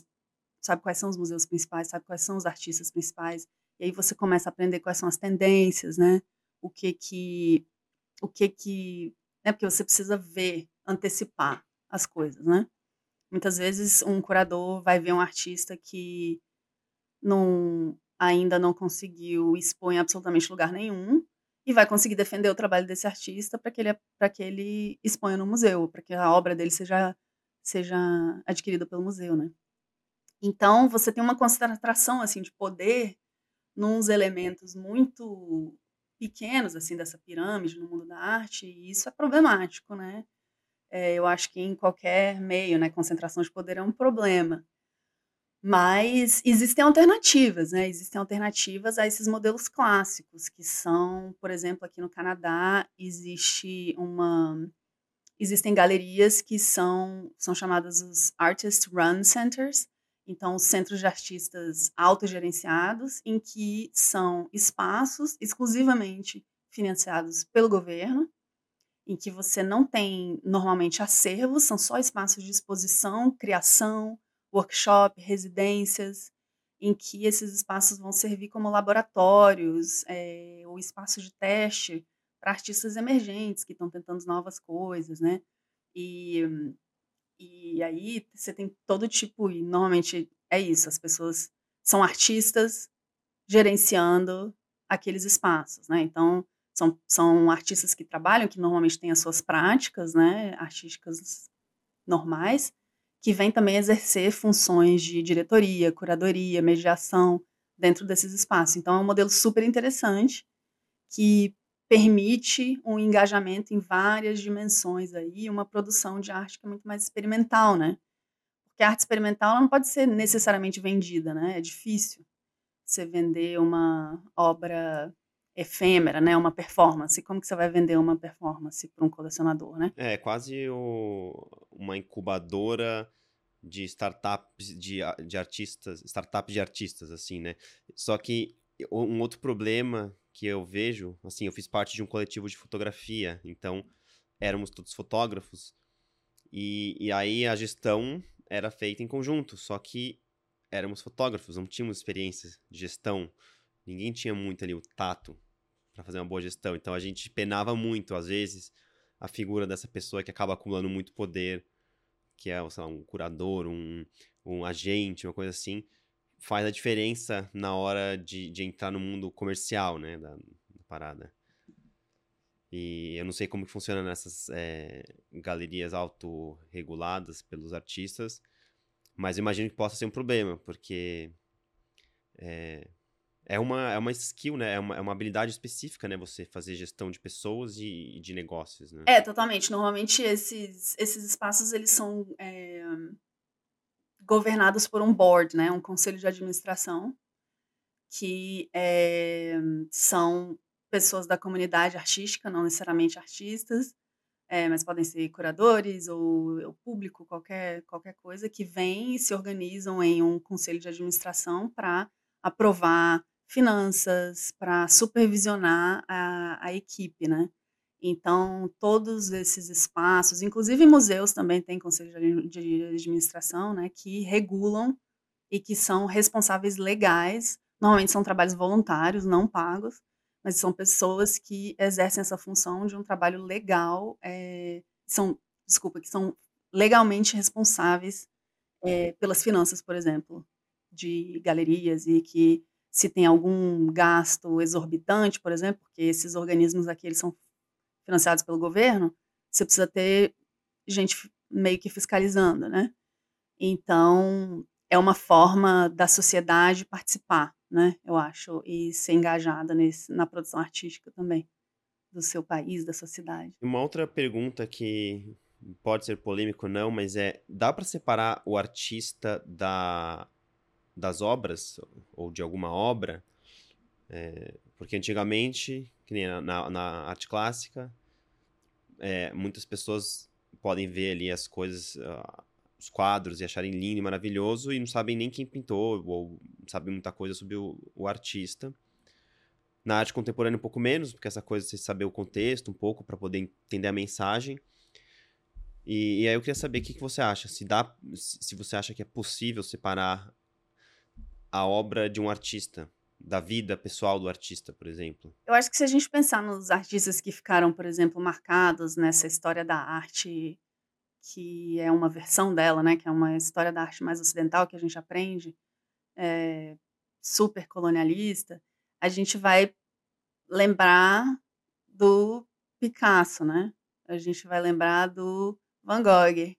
sabe quais são os museus principais, sabe quais são os artistas principais, e aí você começa a aprender quais são as tendências, né? O que que o que que, né, porque você precisa ver, antecipar as coisas, né? Muitas vezes um curador vai ver um artista que não ainda não conseguiu expor em absolutamente lugar nenhum e vai conseguir defender o trabalho desse artista para que ele para que ele exponha no museu, para que a obra dele seja seja adquirida pelo museu, né? Então, você tem uma concentração, assim, de poder nos elementos muito pequenos, assim, dessa pirâmide no mundo da arte, e isso é problemático, né? É, eu acho que em qualquer meio, né, concentração de poder é um problema. Mas existem alternativas, né? Existem alternativas a esses modelos clássicos, que são, por exemplo, aqui no Canadá, existe uma existem galerias que são são chamadas os Artist Run Centers, então, centros de artistas autogerenciados, em que são espaços exclusivamente financiados pelo governo, em que você não tem normalmente acervos, são só espaços de exposição, criação, workshop, residências, em que esses espaços vão servir como laboratórios é, ou espaços de teste para artistas emergentes que estão tentando novas coisas, né? E e aí você tem todo tipo, e normalmente é isso, as pessoas são artistas gerenciando aqueles espaços, né? Então, são, são artistas que trabalham, que normalmente têm as suas práticas, né, artísticas normais, que vêm também exercer funções de diretoria, curadoria, mediação dentro desses espaços. Então, é um modelo super interessante que permite um engajamento em várias dimensões aí, uma produção de arte que é muito mais experimental, né? Porque a arte experimental não pode ser necessariamente vendida, né? É difícil você vender uma obra efêmera, né? Uma performance. Como que você vai vender uma performance para um colecionador, né? É quase o, uma incubadora de startups de, de artistas, startup de artistas, assim, né? Só que um outro problema que eu vejo, assim, eu fiz parte de um coletivo de fotografia, então éramos todos fotógrafos, e, e aí a gestão era feita em conjunto, só que éramos fotógrafos, não tínhamos experiência de gestão, ninguém tinha muito ali o tato para fazer uma boa gestão, então a gente penava muito, às vezes, a figura dessa pessoa que acaba acumulando muito poder, que é, sei lá, um curador, um, um agente, uma coisa assim, faz a diferença na hora de, de entrar no mundo comercial, né, da, da parada. E eu não sei como que funciona nessas é, galerias autorreguladas pelos artistas, mas imagino que possa ser um problema, porque é, é, uma, é uma skill, né? É uma, é uma habilidade específica, né? Você fazer gestão de pessoas e, e de negócios, né? É, totalmente. Normalmente esses, esses espaços, eles são é, governados por um board, né? Um conselho de administração, que é, são pessoas da comunidade artística, não necessariamente artistas, é, mas podem ser curadores ou o público, qualquer, qualquer coisa, que vem e se organizam em um conselho de administração para aprovar finanças, para supervisionar a, a equipe, né? Então, todos esses espaços, inclusive museus também têm conselho de administração, né, que regulam e que são responsáveis legais. Normalmente são trabalhos voluntários, não pagos, mas são pessoas que exercem essa função de um trabalho legal, é, são, desculpa, que são legalmente responsáveis é, pelas finanças, por exemplo, de galerias e que se tem algum gasto exorbitante, por exemplo, porque esses organismos aqui eles são financiados pelo governo, você precisa ter gente meio que fiscalizando, né? Então, é uma forma da sociedade participar né? Eu acho, e ser engajada nesse, na produção artística também do seu país, da sua cidade. Uma outra pergunta que pode ser polêmico não, mas é dá para separar o artista da das obras ou de alguma obra? É, porque antigamente, que nem na, na, na arte clássica, é, muitas pessoas podem ver ali as coisas, uh, os quadros e acharem lindo e maravilhoso e não sabem nem quem pintou ou sabem muita coisa sobre o, o artista. Na arte contemporânea um pouco menos, porque essa coisa de você saber o contexto um pouco para poder entender a mensagem. E, e, aí eu queria saber o que, que você acha, se dá, se você acha que é possível separar a obra de um artista, da vida pessoal do artista, por exemplo. Eu acho que se a gente pensar nos artistas que ficaram, por exemplo, marcados nessa história da arte que é uma versão dela, né, que é uma história da arte mais ocidental que a gente aprende, é, super colonialista, a gente vai lembrar do Picasso, né? A gente vai lembrar do Van Gogh.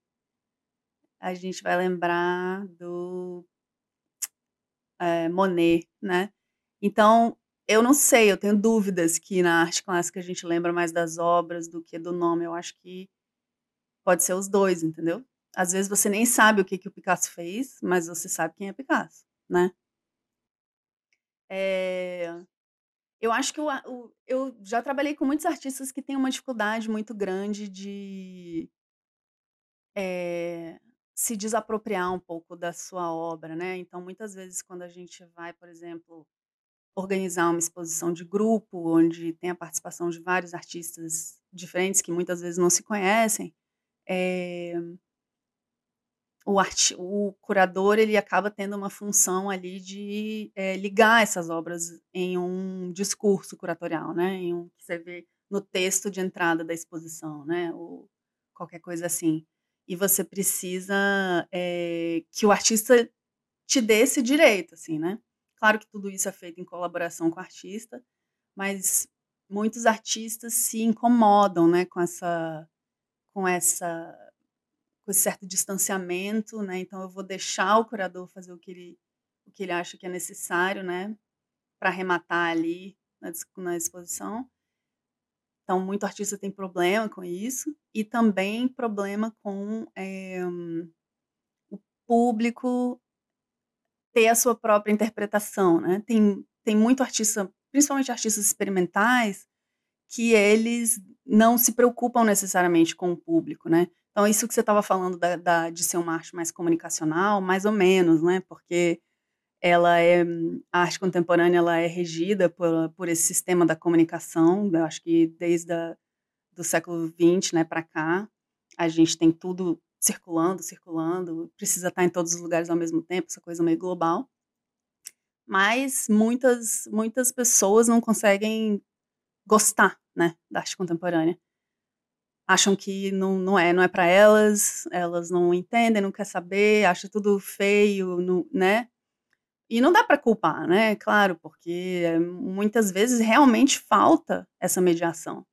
A gente vai lembrar do é, Monet, né? Então, eu não sei, eu tenho dúvidas que na arte clássica a gente lembra mais das obras do que do nome. Eu acho que Pode ser os dois, entendeu? Às vezes você nem sabe o que, que o Picasso fez, mas você sabe quem é Picasso, né? É... Eu acho que o, eu já trabalhei com muitos artistas que têm uma dificuldade muito grande de é, se desapropriar um pouco da sua obra, né? Então, muitas vezes, quando a gente vai, por exemplo, organizar uma exposição de grupo, onde tem a participação de vários artistas diferentes que muitas vezes não se conhecem, é, o, art, o curador ele acaba tendo uma função ali de é, ligar essas obras em um discurso curatorial, né? Em um que você vê no texto de entrada da exposição, né? Ou qualquer coisa assim. E você precisa é, que o artista te dê esse direito, assim, né? Claro que tudo isso é feito em colaboração com o artista, mas muitos artistas se incomodam, né, com essa com essa com esse certo distanciamento, né? Então eu vou deixar o curador fazer o que ele o que ele acha que é necessário, né, para arrematar ali na, na exposição. Então muito artista tem problema com isso e também problema com é, o público ter a sua própria interpretação, né? Tem tem muito artista, principalmente artistas experimentais, que eles não se preocupam necessariamente com o público, né? Então, isso que você estava falando da, da, de ser uma arte mais comunicacional, mais ou menos, né? Porque ela é a arte contemporânea ela é regida por, por esse sistema da comunicação. Eu acho que desde a, do século XX, né, para cá, a gente tem tudo circulando, circulando, precisa estar em todos os lugares ao mesmo tempo, essa coisa meio global. Mas muitas muitas pessoas não conseguem gostar, né, da arte contemporânea. Acham que não, não é, não é para elas, elas não entendem, não quer saber, acham tudo feio, não, né? E não dá para culpar, né? Claro, porque muitas vezes realmente falta essa mediação.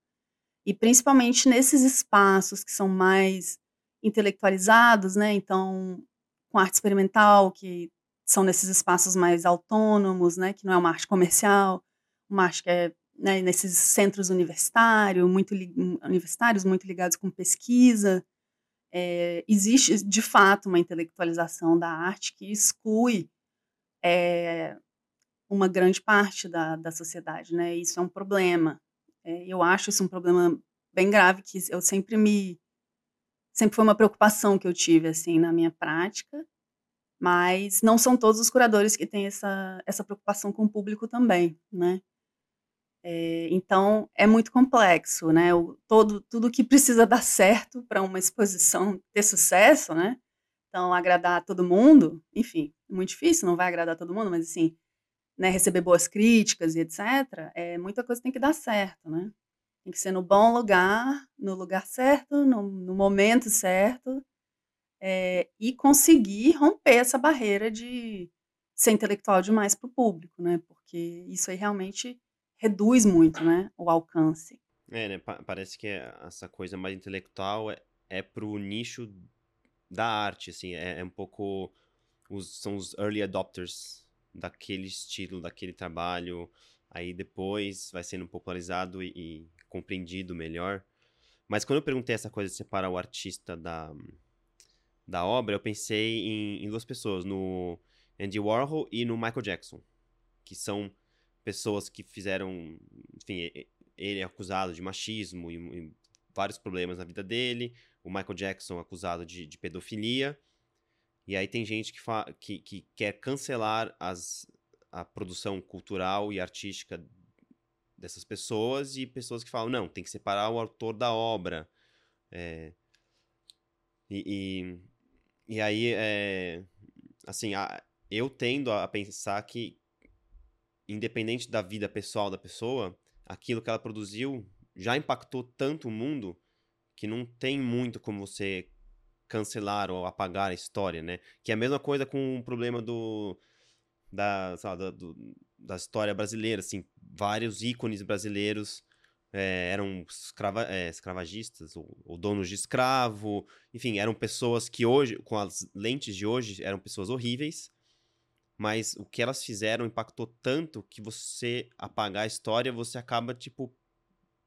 E principalmente nesses espaços que são mais intelectualizados, né? Então, com arte experimental, que são nesses espaços mais autônomos, né? Que não é uma arte comercial, uma arte que é né, nesses centros universitários, muito universitários, muito ligados com pesquisa. É, existe, de fato, uma intelectualização da arte que exclui é, uma grande parte da, da sociedade, né? Isso é um problema. É, eu acho isso um problema bem grave que eu sempre me sempre foi uma preocupação que eu tive assim na minha prática, mas não são todos os curadores que têm essa essa preocupação com o público também, né? É, então é muito complexo, né? O, todo tudo que precisa dar certo para uma exposição ter sucesso, né? Então agradar todo mundo, enfim, é muito difícil, não vai agradar todo mundo, mas assim né, receber boas críticas e etc., é, muita coisa tem que dar certo, né? Tem que ser no bom lugar, no lugar certo, no, no momento certo, é, e conseguir romper essa barreira de ser intelectual demais para o público, né? Porque isso aí realmente reduz muito, né, o alcance. É, né? Pa parece que essa coisa mais intelectual é, é pro nicho da arte, assim, é, é um pouco os, são os early adopters daquele estilo, daquele trabalho, aí depois vai sendo popularizado e compreendido melhor. Mas quando eu perguntei essa coisa de separar o artista da, da obra, eu pensei em, em, duas pessoas, no Andy Warhol e no Michael Jackson, que são pessoas que fizeram, enfim, ele é acusado de machismo e, e vários problemas na vida dele, o Michael Jackson acusado de, de pedofilia, e aí tem gente que, que, que quer cancelar as, a produção cultural e artística dessas pessoas e pessoas que falam, não, tem que separar o autor da obra. É, e, e, e, aí, é, assim, a, eu tendo a pensar que, independente da vida pessoal da pessoa, aquilo que ela produziu já impactou tanto o mundo que não tem muito como você cancelar ou apagar a história, né? Que é a mesma coisa com o problema do da, lá, do, da história brasileira, assim, vários ícones brasileiros é, eram escrava, é, escravagistas ou, ou, donos de escravo, enfim, eram pessoas que hoje, com as lentes de hoje, eram pessoas horríveis, mas o que elas fizeram impactou tanto que você apagar a história, você acaba, tipo,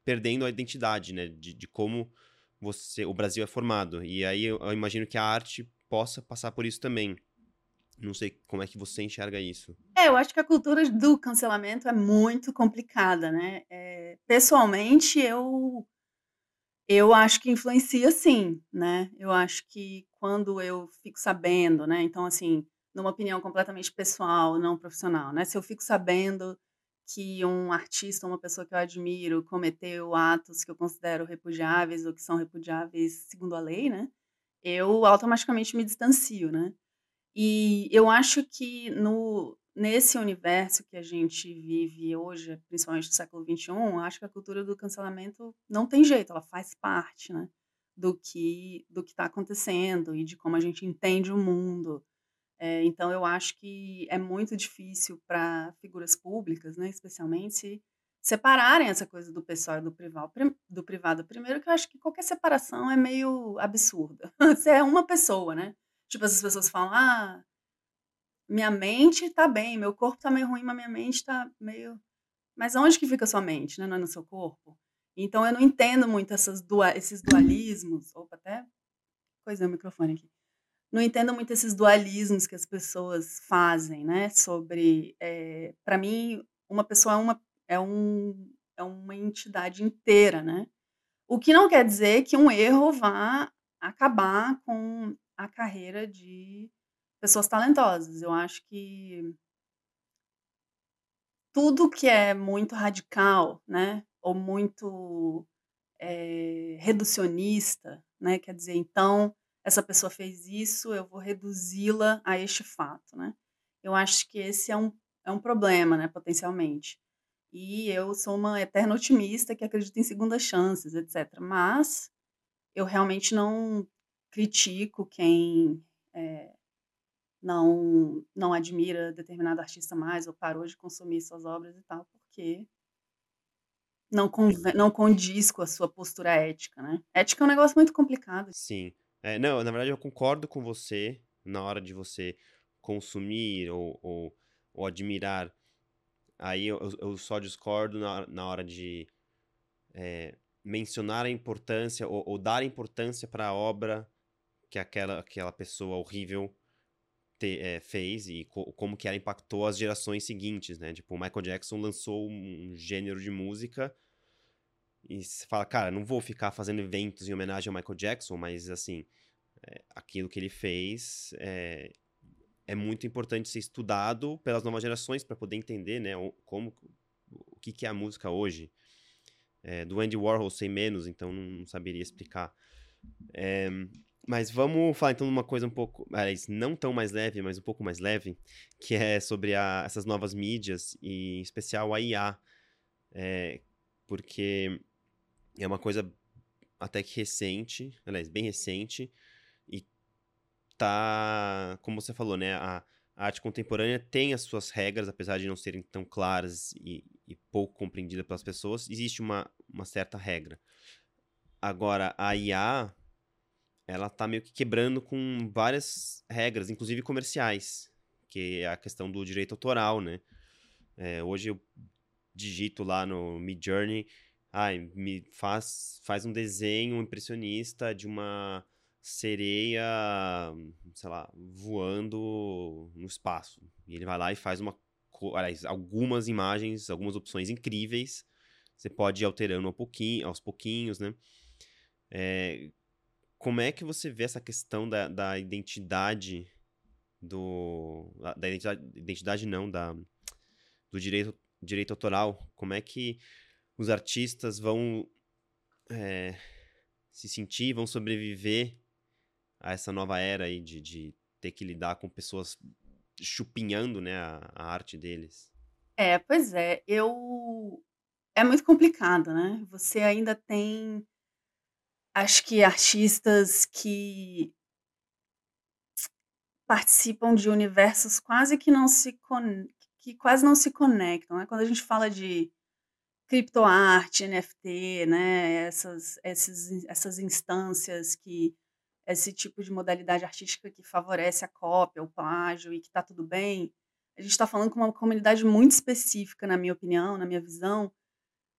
perdendo a identidade, né, de, de como você o Brasil é formado. E aí eu, eu, imagino que a arte possa passar por isso também. Não sei como é que você enxerga isso. É, eu acho que a cultura do cancelamento é muito complicada, né? É, pessoalmente, eu eu acho que influencia sim, né? Eu acho que quando eu fico sabendo, né? Então, assim, numa opinião completamente pessoal, não profissional, né? Se eu fico sabendo que um artista, uma pessoa que eu admiro, cometeu atos que eu considero repudiáveis ou que são repudiáveis segundo a lei, né? Eu automaticamente me distancio, né? E eu acho que no nesse universo que a gente vive hoje, principalmente no século XXI, acho que a cultura do cancelamento não tem jeito, ela faz parte, né? Do que do está acontecendo e de como a gente entende o mundo. É, então, eu acho que é muito difícil para figuras públicas, né, especialmente, separarem essa coisa do pessoal e do privado. Do privado. Primeiro, que eu acho que qualquer separação é meio absurda. Você é uma pessoa, né? Tipo, as pessoas falam, ah, minha mente tá bem, meu corpo tá meio ruim, mas minha mente tá meio. Mas onde que fica a sua mente, né? Não é no seu corpo? Então, eu não entendo muito essas dua esses dualismos. Opa, até coisei o microfone aqui não entendo muito esses dualismos que as pessoas fazem, né? Sobre, é, eh, para mim, uma pessoa é uma, é, um, é uma entidade inteira, né? O que não quer dizer que um erro vá acabar com carreira de pessoas talentosas. Eu acho que tudo que é muito radical, né? Ou muito é, reducionista, né? Quer dizer, então essa pessoa fez isso, eu vou reduzi-la a este fato, né? Eu acho que esse é um, é um problema, né, potencialmente. E eu sou uma eterna otimista que acredita em segundas chances, etc. Mas eu realmente não critico quem é, não não admira determinado artista mais ou parou de consumir suas obras e tal, porque não, não condiz com a sua postura ética, né? Ética é um negócio muito complicado. Sim. É, não, na verdade eu concordo com você na hora de você consumir ou, ou, ou admirar. Aí eu, eu, só discordo na, na hora de é, mencionar a importância ou, ou dar importância para a obra que aquela, aquela pessoa horrível te, é, fez e co como que ela impactou as gerações seguintes, né? Tipo, o Michael Jackson lançou um gênero de música e fala, cara, não vou ficar fazendo eventos em homenagem ao Michael Jackson, mas assim, é, aquilo que ele fez é, é muito importante ser estudado pelas novas gerações para poder entender, né, como o que, que é a música hoje. É, do Andy Warhol sem menos, então não, não saberia explicar. É, mas vamos falar então de uma coisa um pouco, aliás, não tão mais leve, mas um pouco mais leve, que é sobre a, essas novas mídias e em especial a IA. É, porque é uma coisa até que recente, aliás, bem recente, e tá, como você falou, né, a, a arte contemporânea tem as suas regras, apesar de não serem tão claras e, e pouco compreendidas pelas pessoas, existe uma, uma certa regra. Agora, a IA, ela tá meio que quebrando com várias regras, inclusive comerciais, que é a questão do direito autoral, né? É, hoje eu digito lá no Midjourney, ai, me faz, faz um desenho impressionista de uma sereia, sei lá, voando no espaço. E ele vai lá e faz uma, algumas imagens, algumas opções incríveis. Você pode ir alterando um pouquinho, aos pouquinhos, né? É, como é que você vê essa questão da, da identidade do da identidade, identidade não da do direito direito autoral? Como é que os artistas vão é, se sentir vão sobreviver a essa nova era aí de, de ter que lidar com pessoas chupinhando né a, a arte deles? É pois é eu é muito complicado né? Você ainda tem Acho que artistas que participam de universos quase que não se con que quase não se conectam, né. Quando a gente fala de criptoarte, NFT, né, essas esses essas instâncias que esse tipo de modalidade artística que favorece a cópia, o plágio e que está tudo bem, a gente está falando com uma comunidade muito específica, na minha opinião, na minha visão,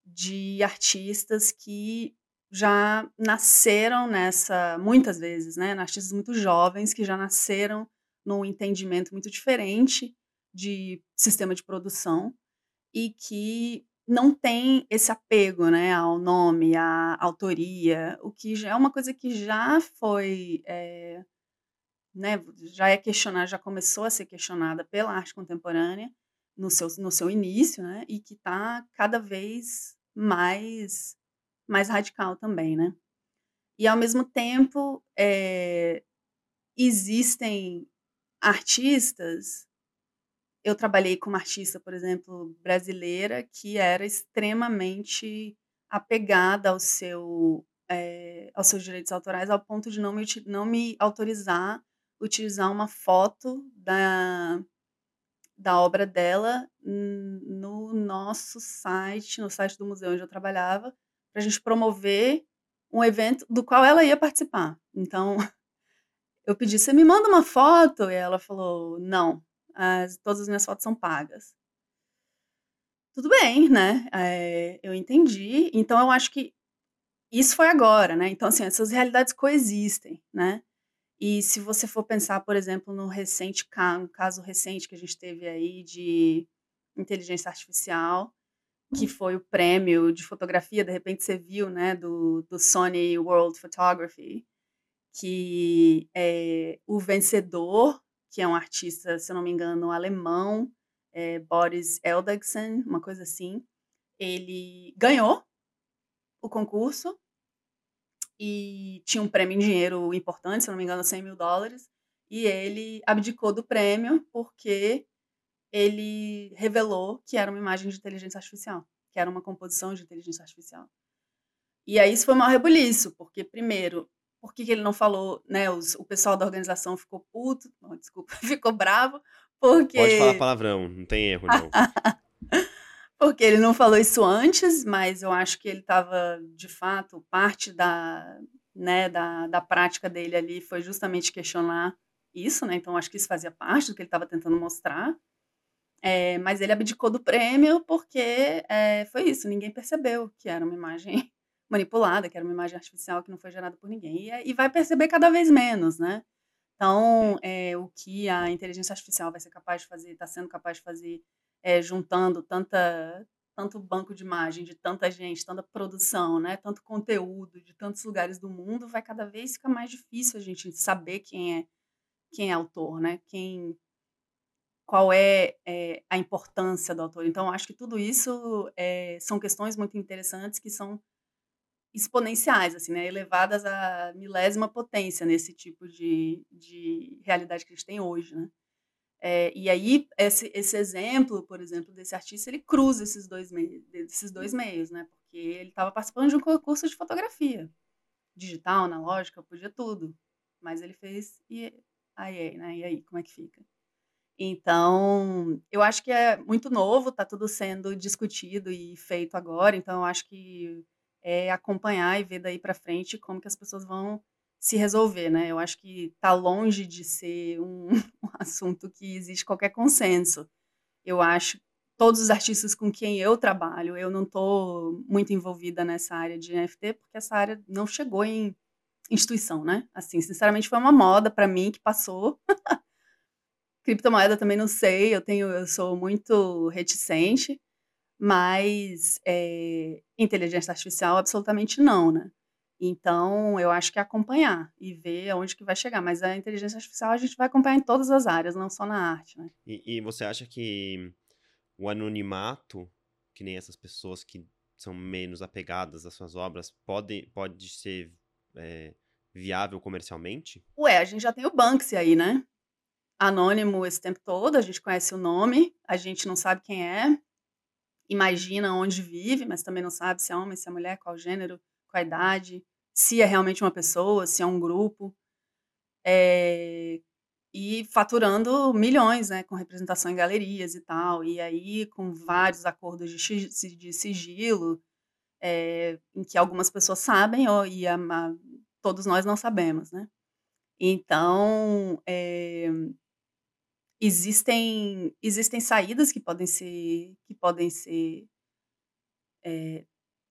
de artistas que já nasceram nessa muitas vezes, né, artistas muito jovens que já nasceram num entendimento muito diferente de sistema de produção e que não tem esse apego, né, ao nome, à autoria, o que já é uma coisa que já foi, é, né, já é questionada, já começou a ser questionada pela arte contemporânea no seu, no seu início, né, e que está cada vez mais mais radical também, né. E ao mesmo tempo, eh, existem artistas eu trabalhei com uma artista, por exemplo, brasileira, que era extremamente apegada ao seu, eh, aos seus direitos autorais, ao ponto de não me não me autorizar utilizar uma foto da da obra dela no nosso site, no site do museu onde eu trabalhava, para a gente promover um evento do qual ela ia participar. Então, eu pedi: "Você me manda uma foto?" E ela falou: "Não, as todas as minhas fotos são pagas". Tudo bem, né, eh, eu entendi. Então eu acho que isso foi agora, né, então, assim, essas realidades coexistem, né. E se você for pensar, por exemplo, no recente ca no caso recente que a gente teve aí de inteligência artificial, que foi o prêmio de fotografia, de repente você viu, né, do, do Sony World Photography, que é, o vencedor, que é um artista, se eu não me engano, alemão, é, Boris Eldagsen, uma coisa assim, ele ganhou o concurso e tinha um prêmio em dinheiro importante, se eu não me engano, 100 mil dólares, e ele abdicou do prêmio porque ele revelou que era uma imagem de inteligência artificial, que era uma composição de inteligência artificial. E aí isso foi um rebuliço, porque primeiro, por que, que ele não falou, né, os, o pessoal da organização ficou puto, não, desculpa, ficou bravo, porque... Pode falar palavrão, não tem erro não. Porque ele não falou isso antes, mas eu acho que ele estava, de fato, parte da, né, da, da prática dele ali foi justamente questionar isso, né? Então acho que isso fazia parte do que ele estava tentando mostrar. É, mas ele abdicou do prêmio porque é, foi isso, ninguém percebeu que era uma imagem manipulada, que era uma imagem artificial que não foi gerada por ninguém. E, e vai perceber cada vez menos, né? Então, é, o que a inteligência artificial vai ser capaz de fazer, está sendo capaz de fazer é, juntando tanta, tanto banco de imagem de tanta gente, tanta produção, né, tanto conteúdo de tantos lugares do mundo, vai cada vez ficar mais difícil a gente saber quem é quem é autor, né? Quem qual é, é a importância do autor. Então, acho que tudo isso é, são questões muito interessantes que são exponenciais, assim, né? Elevadas à milésima potência nesse tipo de, de realidade que a gente tem hoje, né? É, e aí, esse, esse exemplo, por exemplo, desse artista, ele cruza esses dois meios, esses dois meios, né? Porque ele estava participando de um concurso de fotografia. Digital, analógica, podia tudo. Mas ele fez e aí, né? E aí, como é que fica? Então, eu acho que é muito novo, está tudo sendo discutido e feito agora, então eu acho que é acompanhar e ver daí para frente como que as pessoas vão se resolver, né? Eu acho que está longe de ser um, um, assunto que existe qualquer consenso. Eu acho todos os artistas com quem eu trabalho, eu não estou muito envolvida nessa área de NFT porque essa área não chegou em instituição, né? Assim, sinceramente foi uma moda para mim que passou. Criptomoeda também não sei, eu tenho, eu sou muito reticente, mas é, inteligência artificial absolutamente não, né? Então, eu acho que é acompanhar e ver aonde que vai chegar. Mas a inteligência artificial a gente vai acompanhar em todas as áreas, não só na arte, né? E, e você acha que o anonimato, que nem essas pessoas que são menos apegadas às suas obras, pode, pode ser é, viável comercialmente? Ué, a gente já tem o Banksy aí, né? Anônimo esse tempo todo, a gente conhece o nome, a gente não sabe quem é, imagina onde vive, mas também não sabe se é homem, se é mulher, qual gênero, qual idade se é realmente uma pessoa, se é um grupo, é, e faturando milhões, né, com representação em galerias e tal, e aí com vários acordos de, de sigilo, é, em que algumas pessoas sabem ó, e a, a, todos nós não sabemos, né? Então, é, existem existem saídas que podem ser que podem ser é,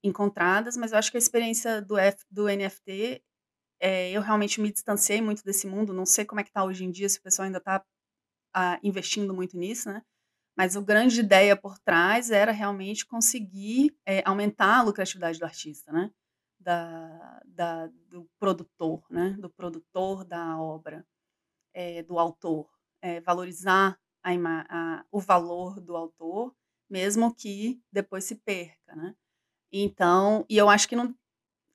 encontradas, mas eu acho que a experiência do, F, do NFT, é, eu realmente me distanciei muito desse mundo, não sei como é que está hoje em dia, se o pessoal ainda está ah, investindo muito nisso, né? Mas a grande ideia por trás era realmente conseguir é, aumentar a lucratividade do artista, né? Da, da, do produtor, né? Do produtor da obra, é, do autor. É, valorizar a, a, o valor do autor, mesmo que depois se perca, né? Então, e eu acho que não,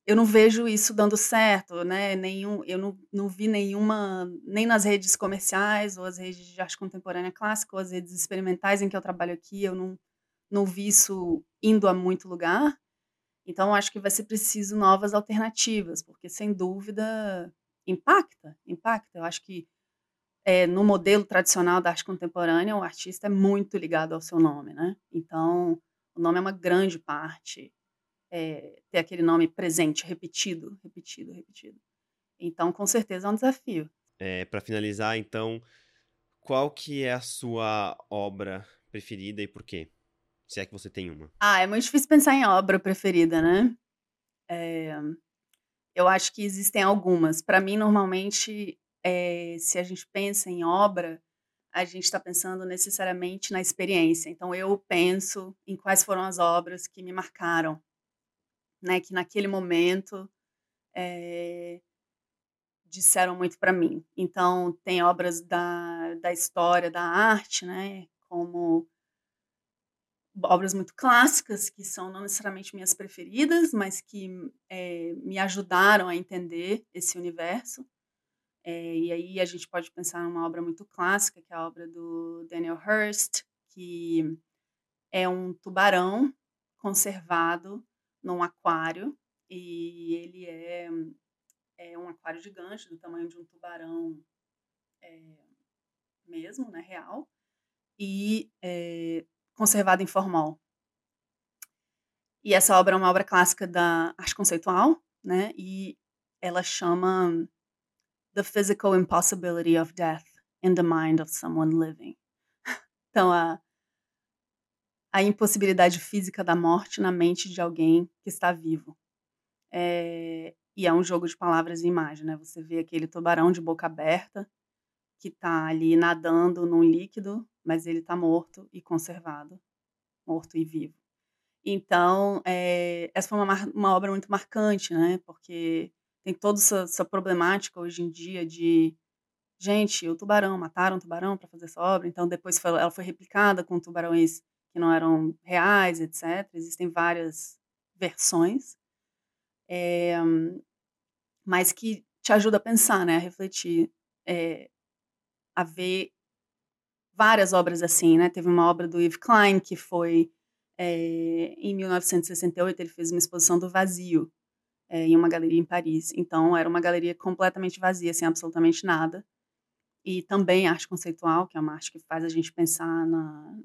eu não vejo isso dando certo, né? Nenhum, eu não, não vi nenhuma, nem nas redes comerciais ou as redes de arte contemporânea clássica ou as redes experimentais em que eu trabalho aqui, eu não, não vi isso indo a muito lugar. Então, acho que vai ser preciso novas alternativas, porque sem dúvida impacta, impacta. Eu acho que é, no modelo tradicional da arte contemporânea, o artista é muito ligado ao seu nome, né? Então, o nome é uma grande parte é, ter aquele nome presente, repetido, repetido, repetido. Então, com certeza é um desafio. É, Para finalizar, então, qual que é a sua obra preferida e por quê? Se é que você tem uma. Ah, é muito difícil pensar em obra preferida, né? É, eu acho que existem algumas. Para mim, normalmente, é, se a gente pensa em obra, a gente está pensando necessariamente na experiência. Então, eu penso em quais foram as obras que me marcaram né, que naquele momento é, disseram muito para mim. Então, tem obras da, da história da arte, né, como obras muito clássicas, que são não necessariamente minhas preferidas, mas que é, me ajudaram a entender esse universo. É, e aí a gente pode pensar numa obra muito clássica, que é a obra do Daniel Hurst, que é um tubarão conservado num aquário e ele é, é um aquário gigante do tamanho de um tubarão é, mesmo, né, real, e é, conservado em formol. E essa obra é uma obra clássica da arte conceitual, né? E ela chama The Physical Impossibility of Death in the Mind of Someone Living. Então, a, a impossibilidade física da morte na mente de alguém que está vivo. É, e é um jogo de palavras e imagem, né? Você vê aquele tubarão de boca aberta que está ali nadando num líquido, mas ele está morto e conservado, morto e vivo. Então, é, essa foi uma, uma obra muito marcante, né? Porque tem toda essa, essa problemática hoje em dia de gente, o tubarão, mataram o tubarão para fazer essa obra, então depois foi, ela foi replicada com tubarões que não eram reais, etc. Existem várias versões, é, mas que te ajuda a pensar, né, a refletir, é, a ver várias obras assim, né? Teve uma obra do Yves Klein que foi é, em 1968 ele fez uma exposição do vazio é, em uma galeria em Paris. Então era uma galeria completamente vazia, sem absolutamente nada. E também arte conceitual, que é uma arte que faz a gente pensar na,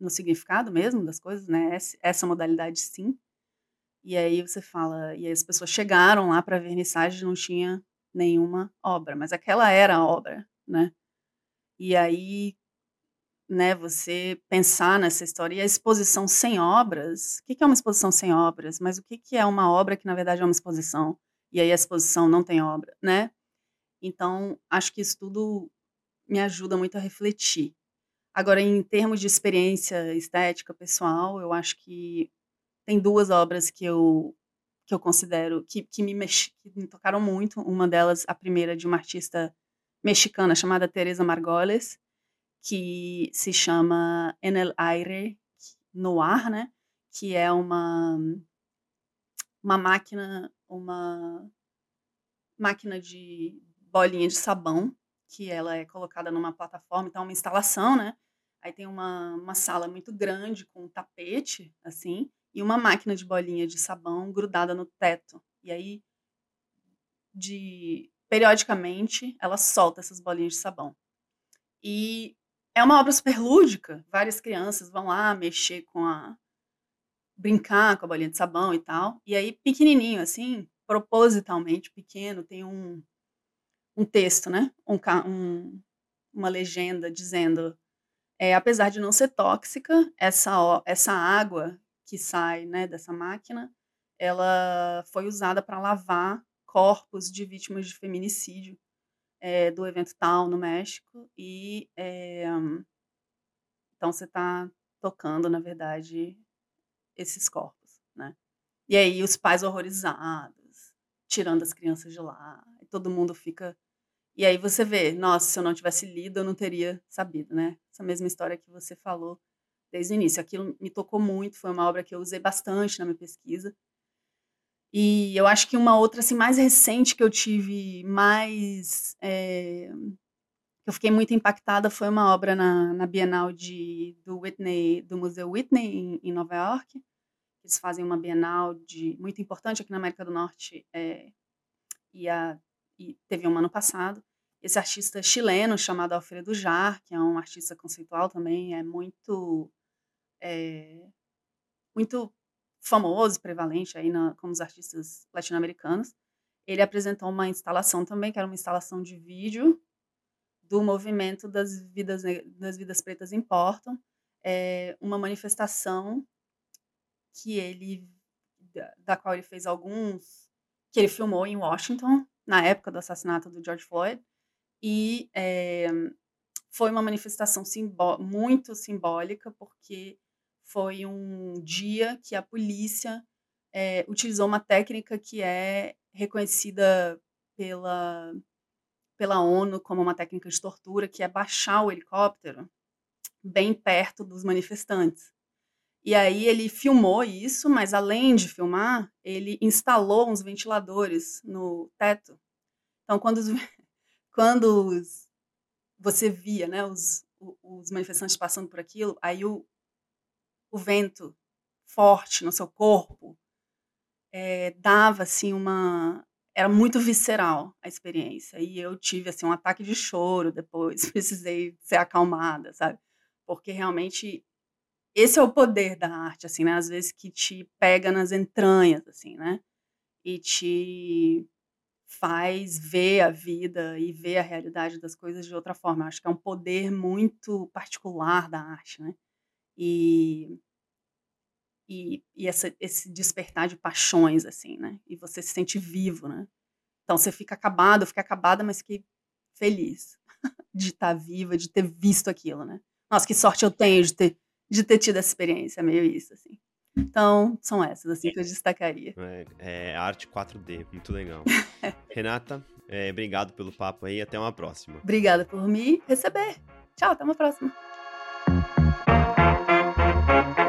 no significado mesmo das coisas, né? Essa modalidade sim. E aí você fala, e aí as pessoas chegaram lá para a vernissagem não tinha nenhuma obra, mas aquela era a obra, né? E aí, né, você pensar nessa história e a exposição sem obras, o que é uma exposição sem obras? Mas o que é uma obra que na verdade é uma exposição? E aí a exposição não tem obra, né? Então, acho que isso tudo me ajuda muito a refletir. Agora, em termos de experiência estética pessoal, eu acho que tem duas obras que eu que eu considero que, que me mex, que me tocaram muito. Uma delas, a primeira de uma artista mexicana chamada Teresa Margoles, que se chama En el aire, no ar, né? Que é uma uma máquina, uma máquina de bolinha de sabão que ela é colocada numa plataforma, então é uma instalação, né? Aí tem uma, uma sala muito grande com um tapete, assim, e uma máquina de bolinha de sabão grudada no teto. E aí, de periodicamente, ela solta essas bolinhas de sabão. E é uma obra super lúdica. Várias crianças vão lá mexer com a. brincar com a bolinha de sabão e tal. E aí, pequenininho, assim, propositalmente pequeno, tem um, um texto, né? Um, um, uma legenda dizendo: é, apesar de não ser tóxica, essa, essa água que sai né, dessa máquina, ela foi usada para lavar corpos de vítimas de feminicídio é, do evento tal no México e é, então você está tocando, na verdade, esses corpos, né? E aí os pais horrorizados, tirando as crianças de lá, todo mundo fica. E aí você vê, nossa, se eu não tivesse lido, eu não teria sabido, né? Essa mesma história que você falou desde o início. Aquilo me tocou muito, foi uma obra que eu usei bastante na minha pesquisa. E eu acho que uma outra, assim, mais recente que eu tive mais. É, eu fiquei muito impactada foi uma obra na, na Bienal de, do Whitney, do Museu Whitney, em, em Nova York. Eles fazem uma Bienal de, muito importante aqui na América do Norte. É, e a e teve um ano passado. Esse artista chileno chamado Alfredo Jar, que é um artista conceitual também, é muito é, muito famoso, prevalente aí na, como os artistas latino-americanos. Ele apresentou uma instalação também, que era uma instalação de vídeo do movimento das vidas das vidas pretas importam, é, uma manifestação que ele da, da qual ele fez alguns que ele filmou em Washington na época do assassinato do George Floyd, e é, foi uma manifestação simbó muito simbólica, porque foi um dia que a polícia é, utilizou uma técnica que é reconhecida pela, pela ONU como uma técnica de tortura, que é baixar o helicóptero bem perto dos manifestantes. E aí ele filmou isso, mas além de filmar, ele instalou uns ventiladores no teto. Então, quando, os, quando os, você via né, os, os manifestantes passando por aquilo, aí o, o vento forte no seu corpo é, dava assim uma era muito visceral a experiência e eu tive assim um ataque de choro depois precisei ser acalmada sabe porque realmente esse é o poder da arte, assim, né? Às vezes que te pega nas entranhas, assim, né? E te faz ver a vida e ver a realidade das coisas de outra forma. Acho que é um poder muito particular da arte, né? E, e, e essa, esse despertar de paixões, assim, né? E você se sente vivo, né? Então você fica acabado, fica acabada, mas que feliz de estar tá viva, de ter visto aquilo, né? Nossa, que sorte eu tenho de ter, de ter tido essa experiência, é meio isso, assim. Então, são essas, assim, que eu destacaria. É, é arte 4D, muito legal. Renata, é, obrigado pelo papo aí, até uma próxima. Obrigada por me receber. Tchau, até uma próxima. Thank you.